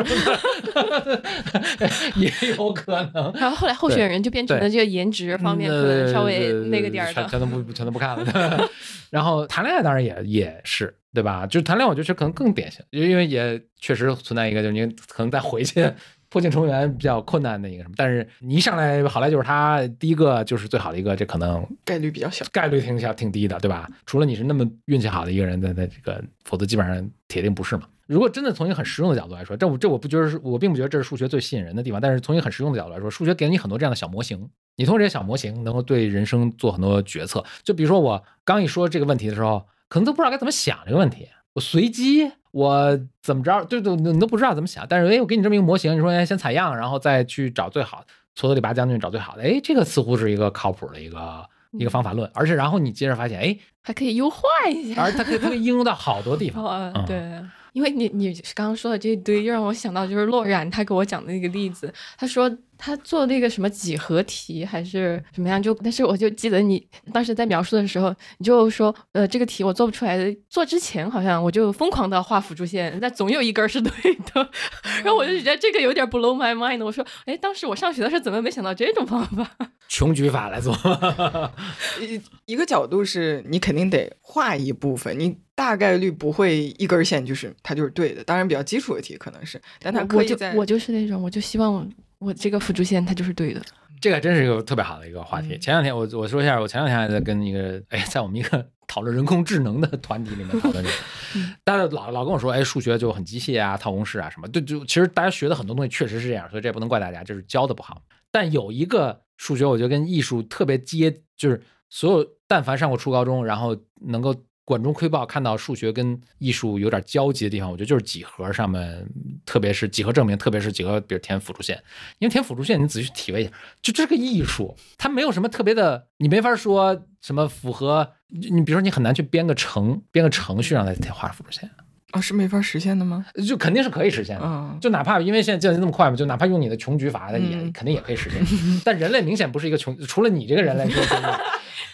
B: 也有可能。
D: 然后后来候选人就变成了这个颜值方面可能稍微那个点儿的，
B: 全都不全都不看了。然后谈恋爱当然也也是对吧？就是谈恋爱，我觉得可能更典型，因为也确实存在一个，就是你可能再回去破镜重圆比较困难的一个什么。但是你一上来好赖就是他第一个就是最好的一个，这可能
C: 概率比较小，
B: 概率挺小挺低的，对吧？除了你是那么运气好的一个人在在这个，否则基本上铁定不是嘛。如果真的从一个很实用的角度来说，这我这我不觉得是我并不觉得这是数学最吸引人的地方。但是从一个很实用的角度来说，数学给你很多这样的小模型，你通过这些小模型能够对人生做很多决策。就比如说我刚一说这个问题的时候，可能都不知道该怎么想这个问题。我随机，我怎么着，对对，你都不知道怎么想。但是，哎，我给你这么一个模型，你说，哎，先采样，然后再去找最好的，矬子里拔将军找最好的，哎，这个似乎是一个靠谱的一个一个方法论。而且，然后你接着发现，哎，
D: 还可以优化一下，
B: 而它可以它可以应用到好多地方。
D: 嗯，对，因为你你刚刚说的这一堆，又让我想到就是洛然他给我讲的那个例子，他说。他做那个什么几何题还是什么样？就但是我就记得你当时在描述的时候，你就说，呃，这个题我做不出来的。做之前好像我就疯狂的画辅助线，但总有一根是对的。然后我就觉得这个有点 blow my mind。我说，哎，当时我上学的时候怎么没想到这种方法？
B: 穷举法来做。
C: 一一个角度是你肯定得画一部分，你大概率不会一根线就是它就是对的。当然比较基础的题可能是，但它可以在
D: 我就是那种，我就希望。我这个辅助线它就是对的，
B: 这个真是一个特别好的一个话题。前两天我我说一下，我前两天还在跟一个哎，在我们一个 讨论人工智能的团体里面讨论这个，大家老老跟我说，哎，数学就很机械啊，套公式啊什么。对，就其实大家学的很多东西确实是这样，所以这也不能怪大家，就是教的不好。但有一个数学，我觉得跟艺术特别接，就是所有但凡上过初高中，然后能够。管中窥豹，看到数学跟艺术有点交集的地方，我觉得就是几何上面，特别是几何证明，特别是几何，比如填辅助线，因为填辅助线，你仔细体会一下，就这个艺术，它没有什么特别的，你没法说什么符合，你比如说你很难去编个程，编个程序让它画辅助线
C: 啊，是没法实现的吗？
B: 就肯定是可以实现的，就哪怕因为现在计算机那么快嘛，就哪怕用你的穷举法，也肯定也可以实现。但人类明显不是一个穷，除了你这个人类。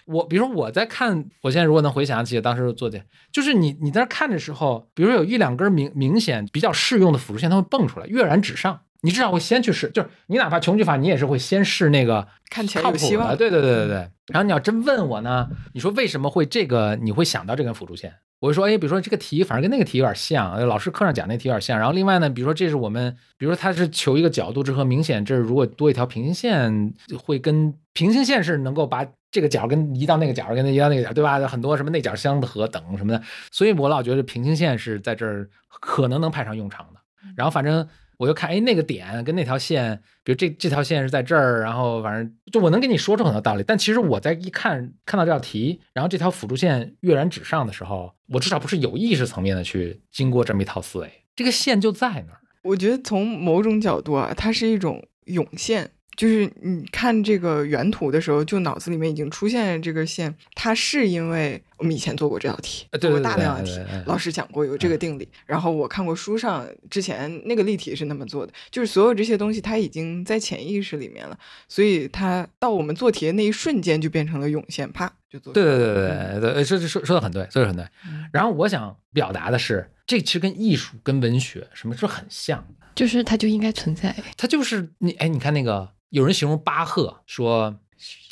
B: 我比如说我在看，我现在如果能回想起当时做的，就是你你在那看的时候，比如说有一两根明明显比较适用的辅助线，它会蹦出来，跃然纸上。你至少会先去试，就是你哪怕穷举法，你也是会先试那个
C: 看起来有希望。
B: 对对对对对。然后你要真问我呢，你说为什么会这个？你会想到这根辅助线？我会说，哎，比如说这个题反正跟那个题有点像，老师课上讲那题有点像。然后另外呢，比如说这是我们，比如说它是求一个角度之和，明显这如果多一条平行线，会跟平行线是能够把这个角跟移到那个角，跟那移到那个角，对吧？很多什么内角相合等什么的，所以我老觉得平行线是在这儿可能能派上用场的。然后反正我就看，哎，那个点跟那条线，比如这这条线是在这儿，然后反正就我能给你说出很多道理。但其实我在一看看到这道题，然后这条辅助线跃然纸上的时候。我至少不是有意识层面的去经过这么一套思维，这个线就在那儿。
C: 我觉得从某种角度啊，它是一种涌现。就是你看这个原图的时候，就脑子里面已经出现这个线，它是因为我们以前做过这道题，做过大量的题，老师讲过有这个定理，然后我看过书上之前那个例题是那么做的，就是所有这些东西它已经在潜意识里面了，所以它到我们做题的那一瞬间就变成了涌现，啪就做。
B: 对对对对对对，说说说的很对，说的很对。然后我想表达的是，这其实跟艺术跟文学什么是很像的，
D: 就是它就应该存在，
B: 它就是你哎，你看那个。有人形容巴赫说，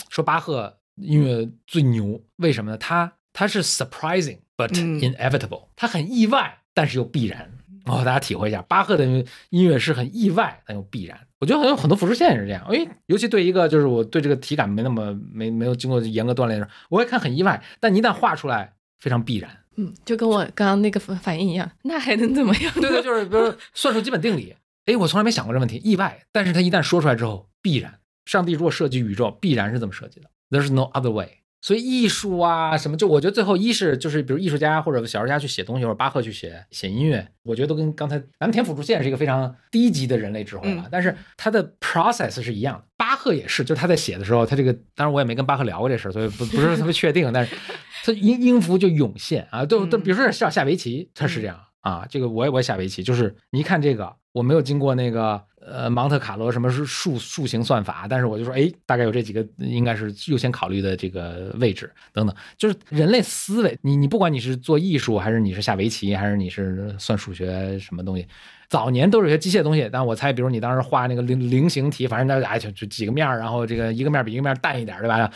B: 说巴赫音乐最牛，为什么呢？他他是 surprising but inevitable，他很意外，但是又必然。哦，大家体会一下，巴赫的音乐是很意外但又必然。我觉得好像很多辅助线也是这样。哎，尤其对一个就是我对这个体感没那么没没有经过严格锻炼的，我会看很意外，但你一旦画出来，非常必然。
D: 嗯，就跟我刚刚那个反应一样，那还能怎么样？
B: 对对，就是比如算术基本定理。哎，我从来没想过这问题，意外。但是他一旦说出来之后，必然。上帝如果设计宇宙，必然是这么设计的。There's no other way。所以艺术啊，什么，就我觉得最后一是就是，比如艺术家或者小说家去写东西，或者巴赫去写写音乐，我觉得都跟刚才咱们填辅助线是一个非常低级的人类智慧了。但是它的 process 是一样的。巴赫也是，就是他在写的时候，他这个当然我也没跟巴赫聊过这事儿，所以不不是特别确定。但是他音音符就涌现啊，都都，比如说像下围棋，他是这样。啊，这个我也我也下围棋，就是你一看这个，我没有经过那个呃芒特卡罗什么是数数形算法，但是我就说，哎，大概有这几个应该是优先考虑的这个位置等等，就是人类思维，你你不管你是做艺术，还是你是下围棋，还是你是算数学什么东西，早年都是些机械东西，但我猜，比如你当时画那个菱菱形题，反正那哎就就几个面然后这个一个面比一个面淡一点，对吧？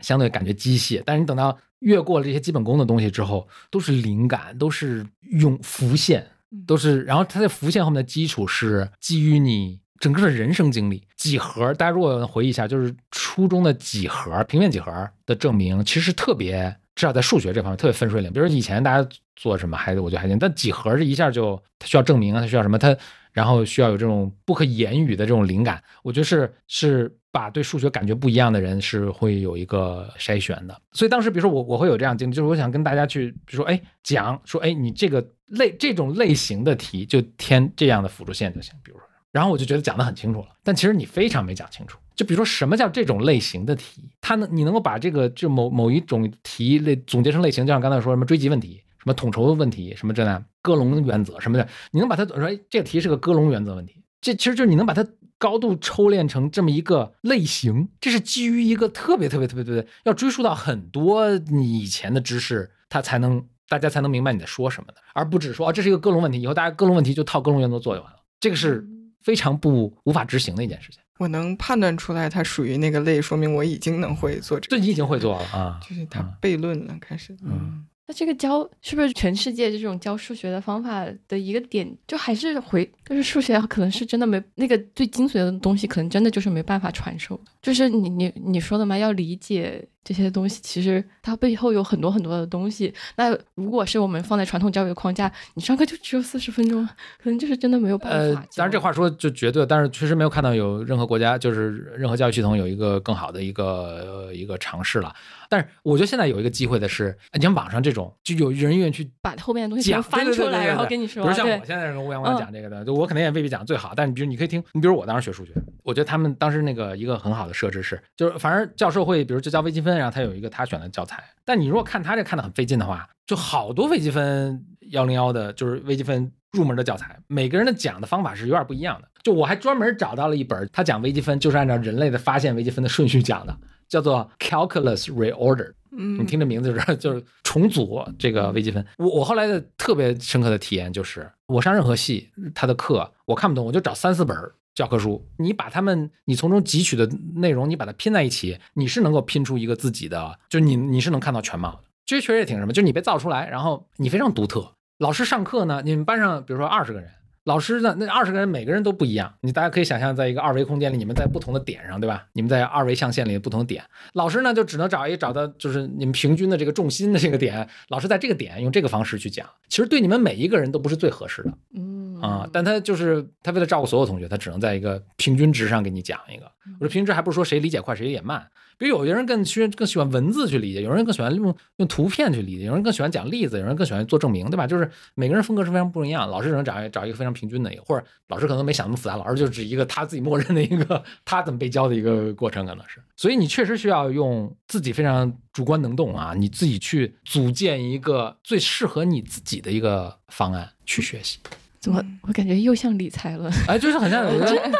B: 相对感觉机械，但是你等到。越过了这些基本功的东西之后，都是灵感，都是用浮现，都是。然后它在浮现后面的基础是基于你整个的人生经历。几何，大家如果回忆一下，就是初中的几何，平面几何的证明，其实特别，至少在数学这方面特别分水岭。比如以前大家做什么还我觉得还行，但几何这一下就它需要证明啊，它需要什么？它然后需要有这种不可言语的这种灵感，我觉得是是。把对数学感觉不一样的人是会有一个筛选的，所以当时比如说我我会有这样经历，就是我想跟大家去，比如说哎讲说哎你这个类这种类型的题就填这样的辅助线就行，比如说，然后我就觉得讲得很清楚了，但其实你非常没讲清楚。就比如说什么叫这种类型的题，它能你能够把这个就某某一种题类总结成类型，就像刚才说什么追及问题、什么统筹问题、什么这那戈隆原则什么的，你能把它说哎这个题是个戈隆原则问题，这其实就是你能把它。高度抽炼成这么一个类型，这是基于一个特别特别特别特别要追溯到很多你以前的知识，它才能大家才能明白你在说什么的，而不只说啊这是一个各隆问题，以后大家各隆问题就套各隆原则做就完了，这个是非常不无法执行的一件事情。
C: 我能判断出来它属于那个类，说明我已经能会做这，
B: 对你已经会做了啊，
C: 就是它悖论了，开始嗯。
D: 那这个教是不是全世界这种教数学的方法的一个点，就还是回，就是数学可能是真的没那个最精髓的东西，可能真的就是没办法传授。就是你你你说的嘛，要理解这些东西，其实它背后有很多很多的东西。那如果是我们放在传统教育框架，你上课就只有四十分钟，可能就是真的没有办法。
B: 呃，当然这话说就绝对，但是确实没有看到有任何国家，就是任何教育系统有一个更好的一个一个尝试了。但是我觉得现在有一个机会的是，你像网上这种，就有人愿意去
D: 把后面的东西翻出来，然后跟你说。
B: 比如像我现在跟乌阳光讲这个的，就我肯定也未必讲最好，但你比如你可以听，你比如我当时学数学，我觉得他们当时那个一个很好的设置是，就是反正教授会，比如就教微积分，然后他有一个他选的教材。但你如果看他这看的很费劲的话，就好多微积分幺零幺的，就是微积分入门的教材，每个人的讲的方法是有点不一样的。就我还专门找到了一本，他讲微积分就是按照人类的发现微积分的顺序讲的，叫做 Calculus Reorder。
C: 嗯，
B: 你听这名字就是就是重组这个微积分。我我后来的特别深刻的体验就是，我上任何系，他的课我看不懂，我就找三四本教科书，你把他们，你从中汲取的内容，你把它拼在一起，你是能够拼出一个自己的，就你你是能看到全貌的。这确实也挺什么，就你被造出来，然后你非常独特。老师上课呢，你们班上比如说二十个人。老师呢？那二十个人每个人都不一样，你大家可以想象，在一个二维空间里，你们在不同的点上，对吧？你们在二维象限里的不同的点，老师呢就只能找一找到就是你们平均的这个重心的这个点，老师在这个点用这个方式去讲，其实对你们每一个人都不是最合适的，
D: 嗯
B: 啊，但他就是他为了照顾所有同学，他只能在一个平均值上给你讲一个。我说平均值还不是说谁理解快谁理解慢。比如有些人更喜更喜欢文字去理解，有人更喜欢用用图片去理解，有人更喜欢讲例子，有人更喜欢做证明，对吧？就是每个人风格是非常不一样。老师只能找找一个非常平均的一个，或者老师可能没想那么复杂，老师就只一个他自己默认的一个 他怎么被教的一个过程，可能是。所以你确实需要用自己非常主观能动啊，你自己去组建一个最适合你自己的一个方案去学习。
D: 怎么？我感觉又像理财了。
B: 哎，就是很像，
C: 真的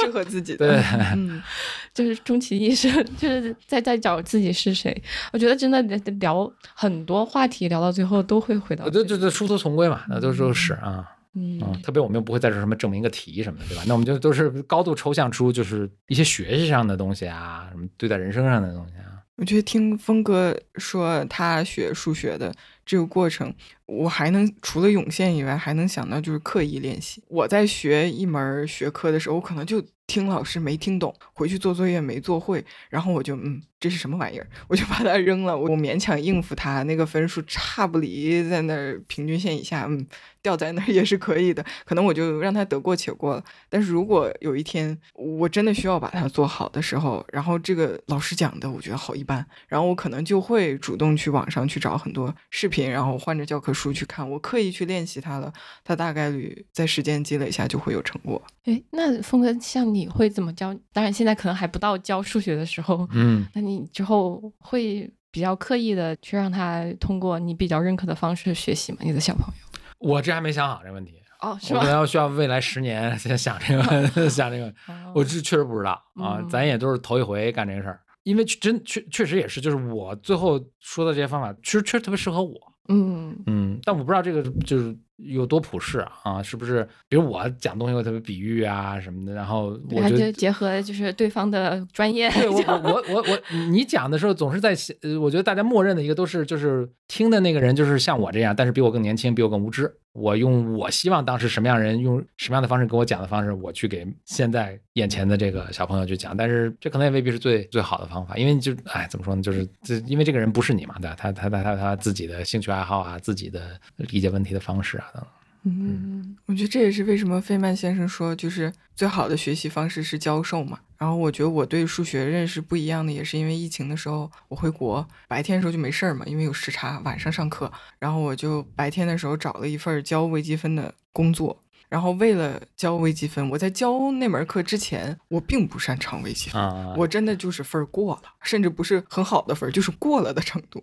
C: 适合自己
B: 的。对，
D: 嗯，就是终其一生，就是在在找自己是谁。我觉得真的聊很多话题，聊到最后都会回到。
B: 对对对，殊途同归嘛，那都都是啊。嗯，特别我们又不会在这什么证明一个题什么的，对吧？那我们就都是高度抽象出就是一些学习上的东西啊，什么对待人生上的东西啊。
C: 我觉得听峰哥说他学数学的。这个过程，我还能除了涌现以外，还能想到就是刻意练习。我在学一门学科的时候，我可能就听老师没听懂，回去做作业没做会，然后我就嗯，这是什么玩意儿，我就把它扔了。我勉强应付它，那个分数差不离在那儿平均线以下，嗯，掉在那儿也是可以的。可能我就让他得过且过了。但是如果有一天我真的需要把它做好的时候，然后这个老师讲的我觉得好一般，然后我可能就会主动去网上去找很多视频。然后换着教科书去看，我刻意去练习它了，它大概率在时间积累下就会有成果。
D: 哎，那峰哥，像你会怎么教？当然现在可能还不到教数学的时候，
B: 嗯，
D: 那你之后会比较刻意的去让他通过你比较认可的方式学习吗？你的小朋友？
B: 我这还没想好这个问题
D: 哦，是吧？
B: 可能要需要未来十年 先想这个，想这个，我这确实不知道啊，咱也都是头一回干这个事儿。因为真确确实也是，就是我最后说的这些方法，其实确实特别适合我。
D: 嗯。
B: 嗯，但我不知道这个就是有多普适啊，是不是？比如我讲东西会特别比喻啊什么的，然后我觉得
D: 结合就是对方的专业。
B: 对我我我我你讲的时候总是在呃，我觉得大家默认的一个都是就是听的那个人就是像我这样，但是比我更年轻，比我更无知。我用我希望当时什么样人用什么样的方式给我讲的方式，我去给现在眼前的这个小朋友去讲，但是这可能也未必是最最好的方法，因为就哎怎么说呢，就是这因为这个人不是你嘛，对吧？他他他他他自己的兴趣爱好啊，自己的理解问题的方式
C: 嗯，我觉得这也是为什么费曼先生说，就是最好的学习方式是教授嘛。然后我觉得我对数学认识不一样的，也是因为疫情的时候我回国，白天的时候就没事儿嘛，因为有时差，晚上上课。然后我就白天的时候找了一份教微积分的工作。然后为了教微积分，我在教那门课之前，我并不擅长微积分，我真的就是分儿过了，甚至不是很好的分儿，就是过了的程度。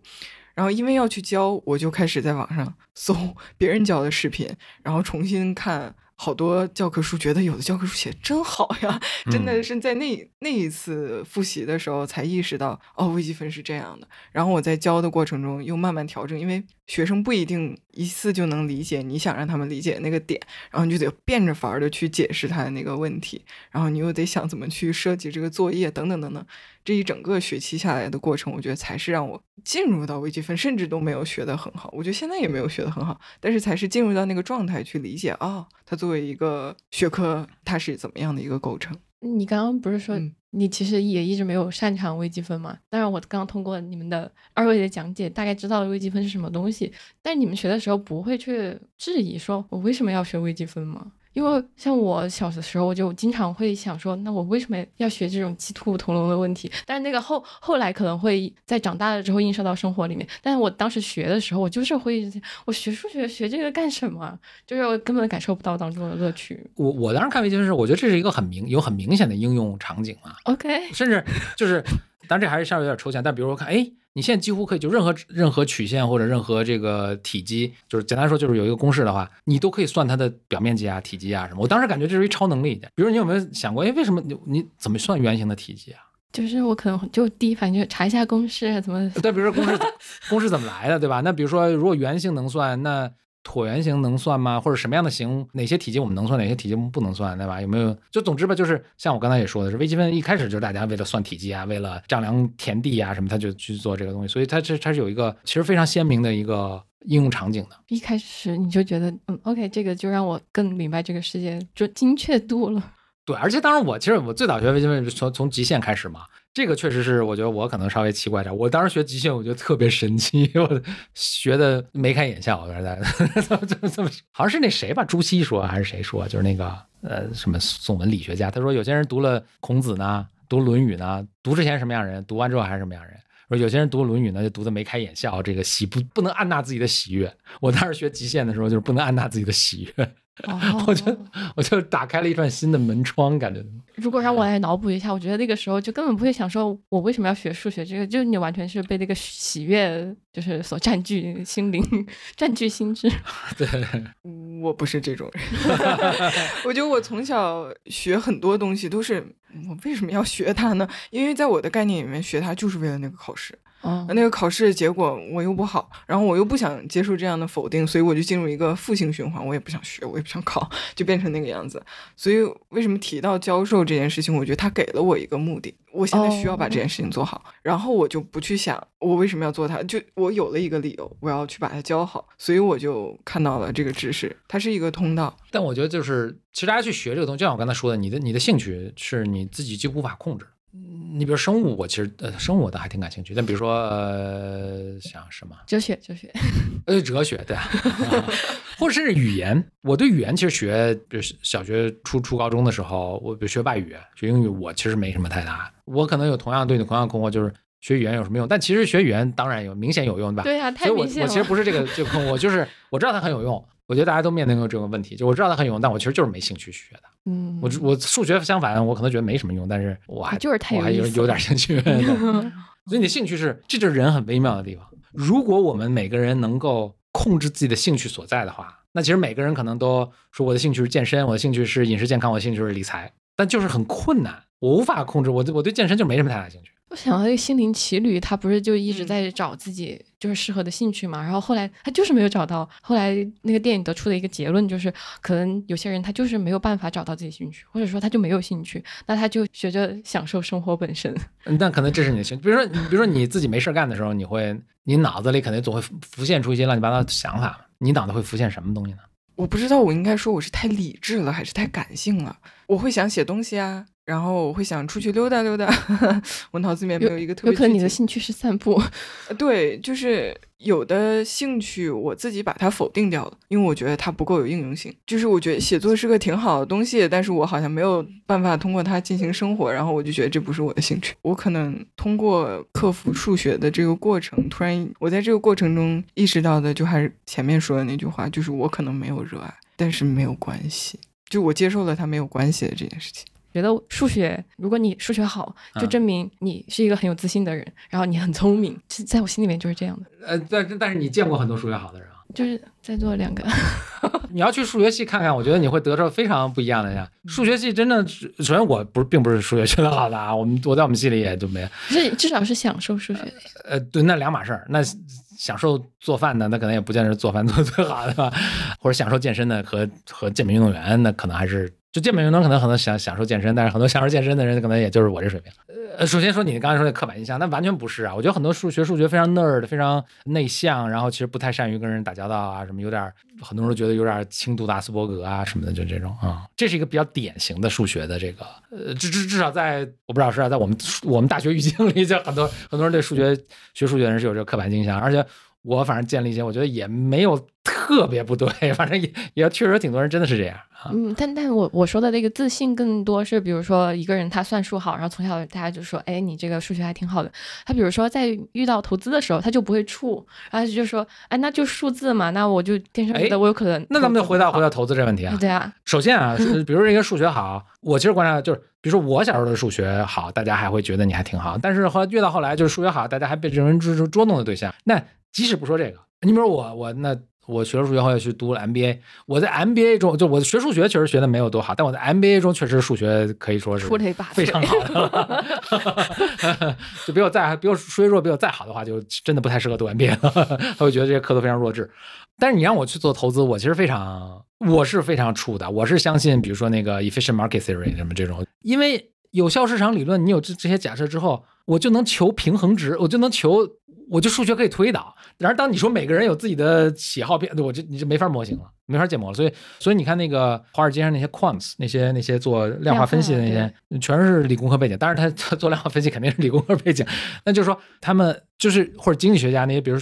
C: 然后因为要去教，我就开始在网上 搜别人教的视频，然后重新看。好多教科书，觉得有的教科书写真好呀，真的是在那那一次复习的时候才意识到，哦，微积分是这样的。然后我在教的过程中又慢慢调整，因为学生不一定一次就能理解你想让他们理解那个点，然后你就得变着法儿的去解释他的那个问题，然后你又得想怎么去设计这个作业等等等等。这一整个学期下来的过程，我觉得才是让我进入到微积分，甚至都没有学得很好。我觉得现在也没有学得很好，但是才是进入到那个状态去理解啊，它作为一个学科，它是怎么样的一个构成。
D: 你刚刚不是说你其实也一直没有擅长微积分嘛？当然，我刚刚通过你们的二位的讲解，大概知道了微积分是什么东西。但你们学的时候不会去质疑说，我为什么要学微积分吗？因为像我小的时候，我就经常会想说，那我为什么要学这种鸡兔同笼的问题？但是那个后后来可能会在长大了之后映射到生活里面。但是我当时学的时候，我就是会，我学数学学这个干什么？就是我根本感受不到当中的乐趣。
B: 我我当时看微积分是，我觉得这是一个很明有很明显的应用场景嘛。
D: OK，
B: 甚至就是，当然这还是稍微有点抽象。但比如说看，哎。你现在几乎可以就任何任何曲线或者任何这个体积，就是简单说就是有一个公式的话，你都可以算它的表面积啊、体积啊什么。我当时感觉这是一超能力。比如你有没有想过，哎，为什么你你怎么算圆形的体积啊？
D: 就是我可能就第一反应就查一下公式怎么。
B: 对，比如说公式 公式怎么来的，对吧？那比如说如果圆形能算，那。椭圆形能算吗？或者什么样的形？哪些体积我们能算？哪些体积我们不能算？对吧？有没有？就总之吧，就是像我刚才也说的是，微积分一开始就是大家为了算体积啊，为了丈量田地啊什么，他就去做这个东西。所以它这它是有一个其实非常鲜明的一个应用场景的。
D: 一开始你就觉得，嗯，OK，这个就让我更明白这个世界就精确度了。
B: 对，而且当然我其实我最早学微积分是从从极限开始嘛。这个确实是，我觉得我可能稍微奇怪点。我当时学即兴，我觉得特别神奇，我学的眉开眼笑。我说的 怎么怎么怎么，好像是那谁吧，朱熹说还是谁说，就是那个呃什么宋文理学家，他说有些人读了孔子呢，读《论语》呢，读之前什么样人，读完之后还是什么样人。说有些人读《论语》呢，就读的眉开眼笑，这个喜不不能按捺自己的喜悦。我当时学极限的时候，就是不能按捺自己的喜悦。我就我就打开了一扇新的门窗，感觉。
D: 如果让我来脑补一下，我觉得那个时候就根本不会想说，我为什么要学数学？这个就你完全是被那个喜悦就是所占据心灵，占据心智。
B: 对，
C: 我不是这种人。我觉得我从小学很多东西都是，我为什么要学它呢？因为在我的概念里面，学它就是为了那个考试。
D: 哦，
C: 那个考试结果我又不好，然后我又不想接受这样的否定，所以我就进入一个负性循环。我也不想学，我也不想考，就变成那个样子。所以为什么提到教授这件事情，我觉得他给了我一个目的，我现在需要把这件事情做好，然后我就不去想我为什么要做它，就我有了一个理由，我要去把它教好，所以我就看到了这个知识，它是一个通道。
B: 但我觉得就是，其实大家去学这个东西，就像我刚才说的，你的你的兴趣是你自己几乎无法控制。你比如生物，我其实呃，生物我倒还挺感兴趣。但比如说呃，像什么
D: 哲学，哲学，
B: 呃，哲学对，啊 或者甚至语言，我对语言其实学，比如小学初初高中的时候，我比如学外语、学英语，我其实没什么太大。我可能有同样对你同样困惑，就是学语言有什么用？但其实学语言当然有明显有用，对吧？
D: 对呀，太
B: 明显了。我我其实不是这个这个困惑，就是我知道它很有用。我觉得大家都面临过这个问题，就我知道它很有用，但我其实就是没兴趣去学的。
D: 嗯，
B: 我我数学相反，我可能觉得没什么用，但是我还
D: 就是太
B: 我还有有点兴趣。所以你的兴趣是，这就是人很微妙的地方。如果我们每个人能够控制自己的兴趣所在的话，那其实每个人可能都说我的兴趣是健身，我的兴趣是饮食健康，我的兴趣是理财，但就是很困难，我无法控制。我我对健身就没什么太大兴趣。
D: 我想到那个心灵奇旅，他不是就一直在找自己就是适合的兴趣嘛？然后后来他就是没有找到。后来那个电影得出的一个结论就是，可能有些人他就是没有办法找到自己兴趣，或者说他就没有兴趣，那他就学着享受生活本身。
B: 嗯，但可能这是你的兴趣。比如说，比如说你自己没事干的时候，你会，你脑子里肯定总会浮现出一些乱七八糟的想法。你脑子会浮现什么东西呢？
C: 我不知道我应该说我是太理智了还是太感性了。我会想写东西啊。然后我会想出去溜达溜达，我脑子里面没有一个特别。
D: 有可能你的兴趣是散步。
C: 对，就是有的兴趣我自己把它否定掉了，因为我觉得它不够有应用性。就是我觉得写作是个挺好的东西，但是我好像没有办法通过它进行生活，然后我就觉得这不是我的兴趣。我可能通过克服数学的这个过程，突然我在这个过程中意识到的，就还是前面说的那句话，就是我可能没有热爱，但是没有关系，就我接受了它没有关系的这件事情。
D: 觉得数学，如果你数学好，就证明你是一个很有自信的人，然后你很聪明，在我心里面就是这样的。
B: 呃，但但是你见过很多数学好的人啊？
D: 就是在座两个。
B: 你要去数学系看看，我觉得你会得到非常不一样的呀。数学系真的，首先我不是并不是数学学得好的啊，我们我在我们系里也就没。
D: 是至少是享受数学的。
B: 呃，对，那两码事儿。那享受做饭的，那可能也不见得是做饭做的最好的吧。或者享受健身的和和健美运动员，那可能还是。就健美运动可能很多想享受健身，但是很多享受健身的人可能也就是我这水平。呃，首先说你刚才说的刻板印象，那完全不是啊。我觉得很多数学数学非常 nerd，非常内向，然后其实不太善于跟人打交道啊，什么有点很多人都觉得有点轻度的阿斯伯格啊什么的，就这种啊。这是一个比较典型的数学的这个，呃，至至至少在我不知道是啊在我们我们大学语境里，就很多很多人对数学学数学的人是有这个刻板印象，而且。我反正建立一些，我觉得也没有特别不对，反正也也确实挺多人真的是这样啊。
D: 嗯，但但我我说的那个自信更多是，比如说一个人他算数好，然后从小大家就说，哎，你这个数学还挺好的。他比如说在遇到投资的时候，他就不会怵，然后就说，哎，那就数字嘛，那我就天生觉得我有可能。
B: 那咱们就回到回到投资这个问题啊。
D: 对啊。
B: 首先啊，比如说一个数学好，我其实观察就是，比如说我小时候的数学好，大家还会觉得你还挺好，但是后来越到后来就是数学好，大家还被认为是捉弄的对象。那即使不说这个，你比如我，我那我学了数学后来去读了 MBA，我在 MBA 中就我学数学确实学的没有多好，但我在 MBA 中确实数学可以说是非常好的，就比我再比我数学弱比我再好的话，就真的不太适合读 MBA 了，他会觉得这些课都非常弱智。但是你让我去做投资，我其实非常我是非常怵的，我是相信比如说那个 efficient market theory 什么这种，因为有效市场理论，你有这这些假设之后，我就能求平衡值，我就能求。我就数学可以推导，然而当你说每个人有自己的喜好偏，我就你就没法模型了，没法建模了。所以，所以你看那个华尔街上那些 quants，那些那些做量化分析的那些，全是理工科背景。当然，他他做量化分析肯定是理工科背景。那就是说，他们就是或者经济学家那些，比如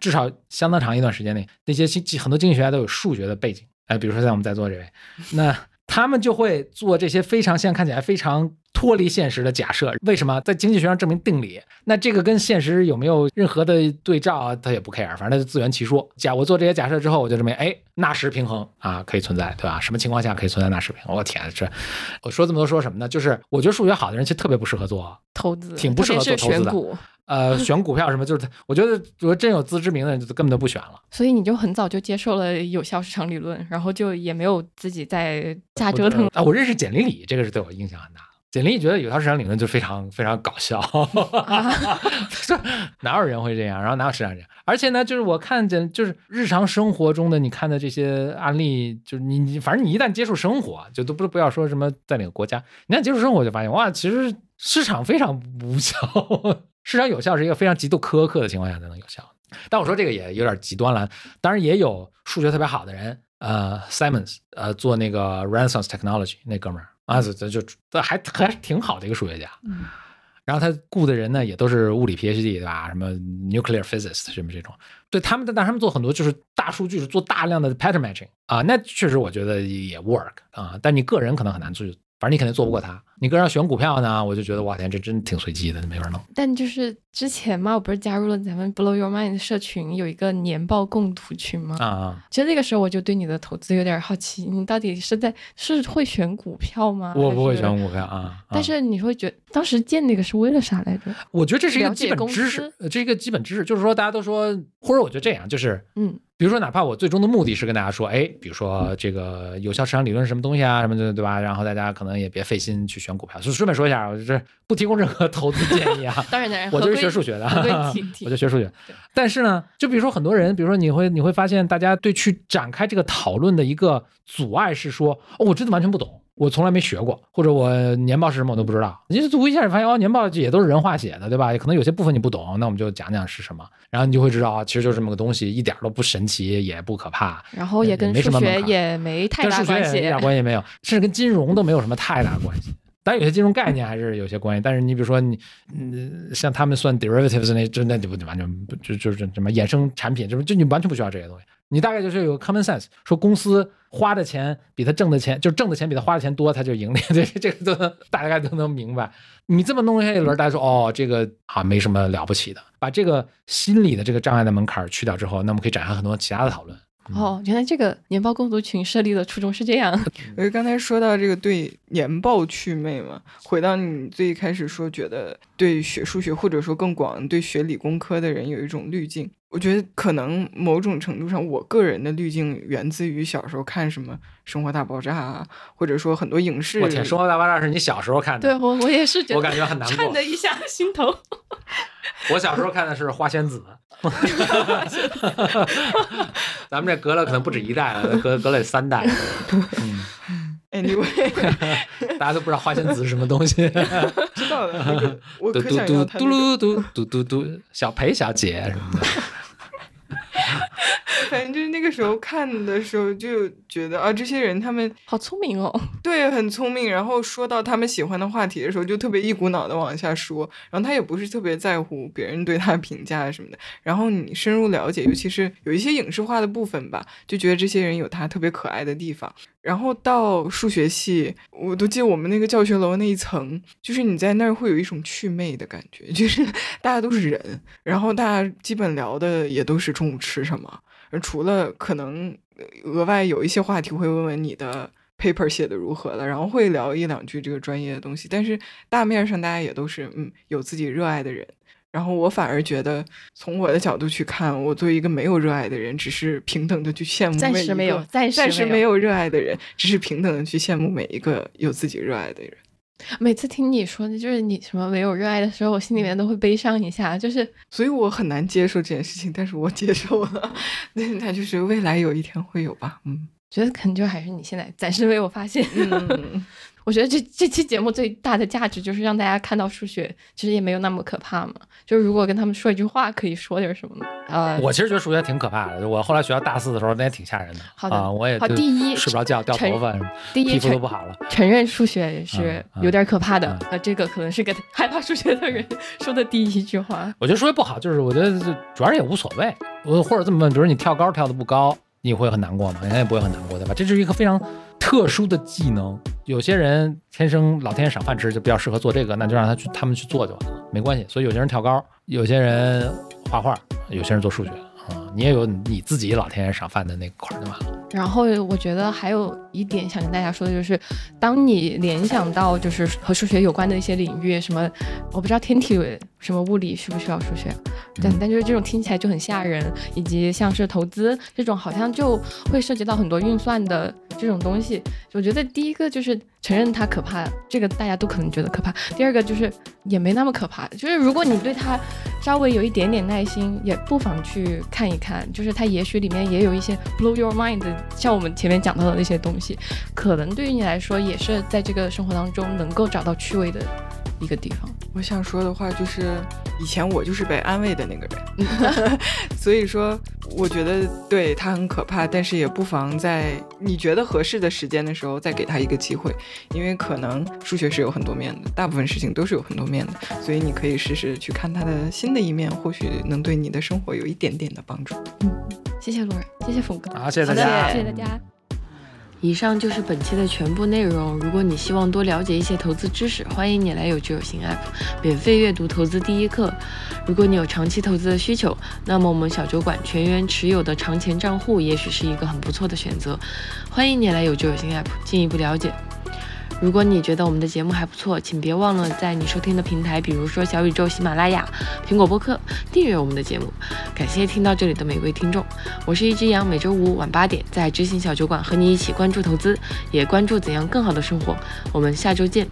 B: 至少相当长一段时间内，那些经很多经济学家都有数学的背景。哎，比如说像我们在座这位，那他们就会做这些非常现在看起来非常。脱离现实的假设，为什么在经济学上证明定理？那这个跟现实有没有任何的对照啊？他也不 care，反正他就自圆其说。假我做这些假设之后，我就证明，哎，纳什平衡啊可以存在，对吧？什么情况下可以存在纳什平衡？我天，这我说这么多说什么呢？就是我觉得数学好的人其实特别不适合做
D: 投资，
B: 挺不适合做投资的。呃，选股票什么，就是我觉得如果真有自知之明的人，就根本就不选了。
D: 所以你就很早就接受了有效市场理论，然后就也没有自己在瞎折腾
B: 啊。我认识简历里，这个是对我影响很大。简历觉得有效市场理论就非常非常搞笑，哪有人会这样？然后哪有市场这样？而且呢，就是我看见就是日常生活中的你看的这些案例，就是你你反正你一旦接触生活，就都不不要说什么在哪个国家，你看接触生活就发现哇，其实市场非常无效，市场有效是一个非常极度苛刻的情况下才能有效。但我说这个也有点极端了，当然也有数学特别好的人，呃，Simons，呃，做那个 Renaissance Technology 那哥们儿。啊，这这就这还还挺好的一个数学家，嗯，然后他雇的人呢也都是物理 PhD 对吧？什么 nuclear physicist 什么这种，对他们，但他们做很多就是大数据，是做大量的 pattern matching 啊，那确实我觉得也 work 啊，但你个人可能很难做。反正你肯定做不过他。你搁上选股票呢，我就觉得哇天，这真挺随机的，没法弄。
D: 但就是之前嘛，我不是加入了咱们 Blow Your Mind 社群，有一个年报共读群吗？啊啊其实那个时候我就对你的投资有点好奇，你到底是在是会选股票吗？
B: 我不会选股票啊。
D: 但是你会觉当时建那个是为了啥来着？
B: 我觉得这是一个基本知识，这是一个基本知识，就是说大家都说，或者我觉得这样，就是嗯。比如说，哪怕我最终的目的是跟大家说，哎，比如说这个有效市场理论是什么东西啊，什么的，对吧？然后大家可能也别费心去选股票。就顺便说一下，我这不提供任何投资建议啊。
D: 当然当然，
B: 我就是学数学的，我就学数学。但是呢，就比如说很多人，比如说你会你会发现，大家对去展开这个讨论的一个阻碍是说，哦，我真的完全不懂。我从来没学过，或者我年报是什么我都不知道。你读一下，你发现哦，年报也都是人话写的，对吧？可能有些部分你不懂，那我们就讲讲是什么，然后你就会知道啊，其实就这么个东西，一点都不神奇，也不可怕。
D: 然后也跟数学也没太大关系，
B: 一点关系没有，甚至跟金融都没有什么太大关系。当然有些金融概念还是有些关系，但是你比如说你，嗯，像他们算 derivatives 那，真的就完全不就就是什么衍生产品，就是就你完全不需要这些东西。你大概就是有 common sense，说公司花的钱比他挣的钱，就挣的钱比他花的钱多，他就盈利。这这个都能大概都能明白。你这么弄下一轮，大家说哦，这个啊没什么了不起的。把这个心理的这个障碍的门槛去掉之后，那我们可以展开很多其他的讨论。
D: 哦，原来这个年报共读群设立的初衷是这样。
C: 我就刚才说到这个对年报祛魅嘛，回到你最一开始说，觉得对学数学或者说更广对学理工科的人有一种滤镜。我觉得可能某种程度上，我个人的滤镜源自于小时候看什么《生活大爆炸》啊，或者说很多影视。
B: 我天，《生活大爆炸》是你小时候看的？
D: 对，我我也是觉得，
B: 我感觉很难过，
D: 看的一下 心疼。
B: 我小时候看的是《花仙子》咱们这隔了可能不止一代了，隔隔了三代。
C: 嗯，Anyway，
B: 大家都不知道花仙子是什么东西。
C: 知道了，我
B: 嘟嘟嘟嘟噜嘟嘟嘟嘟，小裴小姐什么的。
C: 就是那个时候看的时候，就觉得啊，这些人他们
D: 好聪明哦。
C: 对，很聪明。然后说到他们喜欢的话题的时候，就特别一股脑的往下说。然后他也不是特别在乎别人对他评价什么的。然后你深入了解，尤其是有一些影视化的部分吧，就觉得这些人有他特别可爱的地方。然后到数学系，我都记得我们那个教学楼那一层，就是你在那儿会有一种祛魅的感觉，就是 大家都是人，然后大家基本聊的也都是中午吃什么，除了可能额外有一些话题会问问你的 paper 写的如何了，然后会聊一两句这个专业的东西，但是大面上大家也都是嗯有自己热爱的人。然后我反而觉得，从我的角度去看，我作为一个没有热爱的人，只是平等的去羡慕
D: 暂时没有暂
C: 时没有热爱的人，只是平等的去羡慕每一个有自己热爱的人。
D: 每次听你说的就是你什么没有热爱的时候，我心里面都会悲伤一下，就是
C: 所以我很难接受这件事情，但是我接受了。那那就是未来有一天会有吧？嗯，
D: 觉得可能就还是你现在暂时没有发现。我觉得这这期节目最大的价值就是让大家看到数学其实也没有那么可怕嘛。就是如果跟他们说一句话，可以说点什么呢？呃，
B: 我其实觉得数学挺可怕的。我后来学到大四的时候，那也挺吓人的。
D: 好的，
B: 我也
D: 好。第一，
B: 睡不着觉，掉头发，
D: 第一
B: 皮肤都不好了。
D: 承认数学是有点可怕的。呃，这个可能是给害怕数学的人 说的第一句话。
B: 我觉得数学不好，就是我觉得主要也无所谓。我或者这么问，比如你跳高跳的不高，你会很难过吗？应该也不会很难过，对吧？这是一个非常。特殊的技能，有些人天生老天赏饭吃，就比较适合做这个，那就让他去，他们去做就完了，没关系。所以有些人跳高，有些人画画，有些人做数学啊，你也有你自己老天爷赏饭的那块就完了。
D: 然后我觉得还有一点想跟大家说的就是，当你联想到就是和数学有关的一些领域，什么我不知道天体什么物理需不需要数学，但但就是这种听起来就很吓人，以及像是投资这种，好像就会涉及到很多运算的这种东西。我觉得第一个就是承认它可怕，这个大家都可能觉得可怕。第二个就是也没那么可怕，就是如果你对它稍微有一点点耐心，也不妨去看一看，就是它也许里面也有一些 blow your mind，像我们前面讲到的那些东西，可能对于你来说也是在这个生活当中能够找到趣味的。一个地方，
C: 我想说的话就是，以前我就是被安慰的那个人，所以说我觉得对他很可怕，但是也不妨在你觉得合适的时间的时候再给他一个机会，因为可能数学是有很多面的，大部分事情都是有很多面的，所以你可以试试去看他的新的一面，或许能对你的生活有一点点的帮助。
D: 嗯，谢谢路人，谢谢峰哥，
B: 好，谢谢大家，
D: 谢谢大家。
A: 以上就是本期的全部内容。如果你希望多了解一些投资知识，欢迎你来有知有行 App 免费阅读投资第一课。如果你有长期投资的需求，那么我们小酒馆全员持有的长钱账户也许是一个很不错的选择。欢迎你来有知有行 App 进一步了解。如果你觉得我们的节目还不错，请别忘了在你收听的平台，比如说小宇宙、喜马拉雅、苹果播客，订阅我们的节目。感谢听到这里的每位听众，我是一只羊，每周五晚八点在知行小酒馆和你一起关注投资，也关注怎样更好的生活。我们下周见。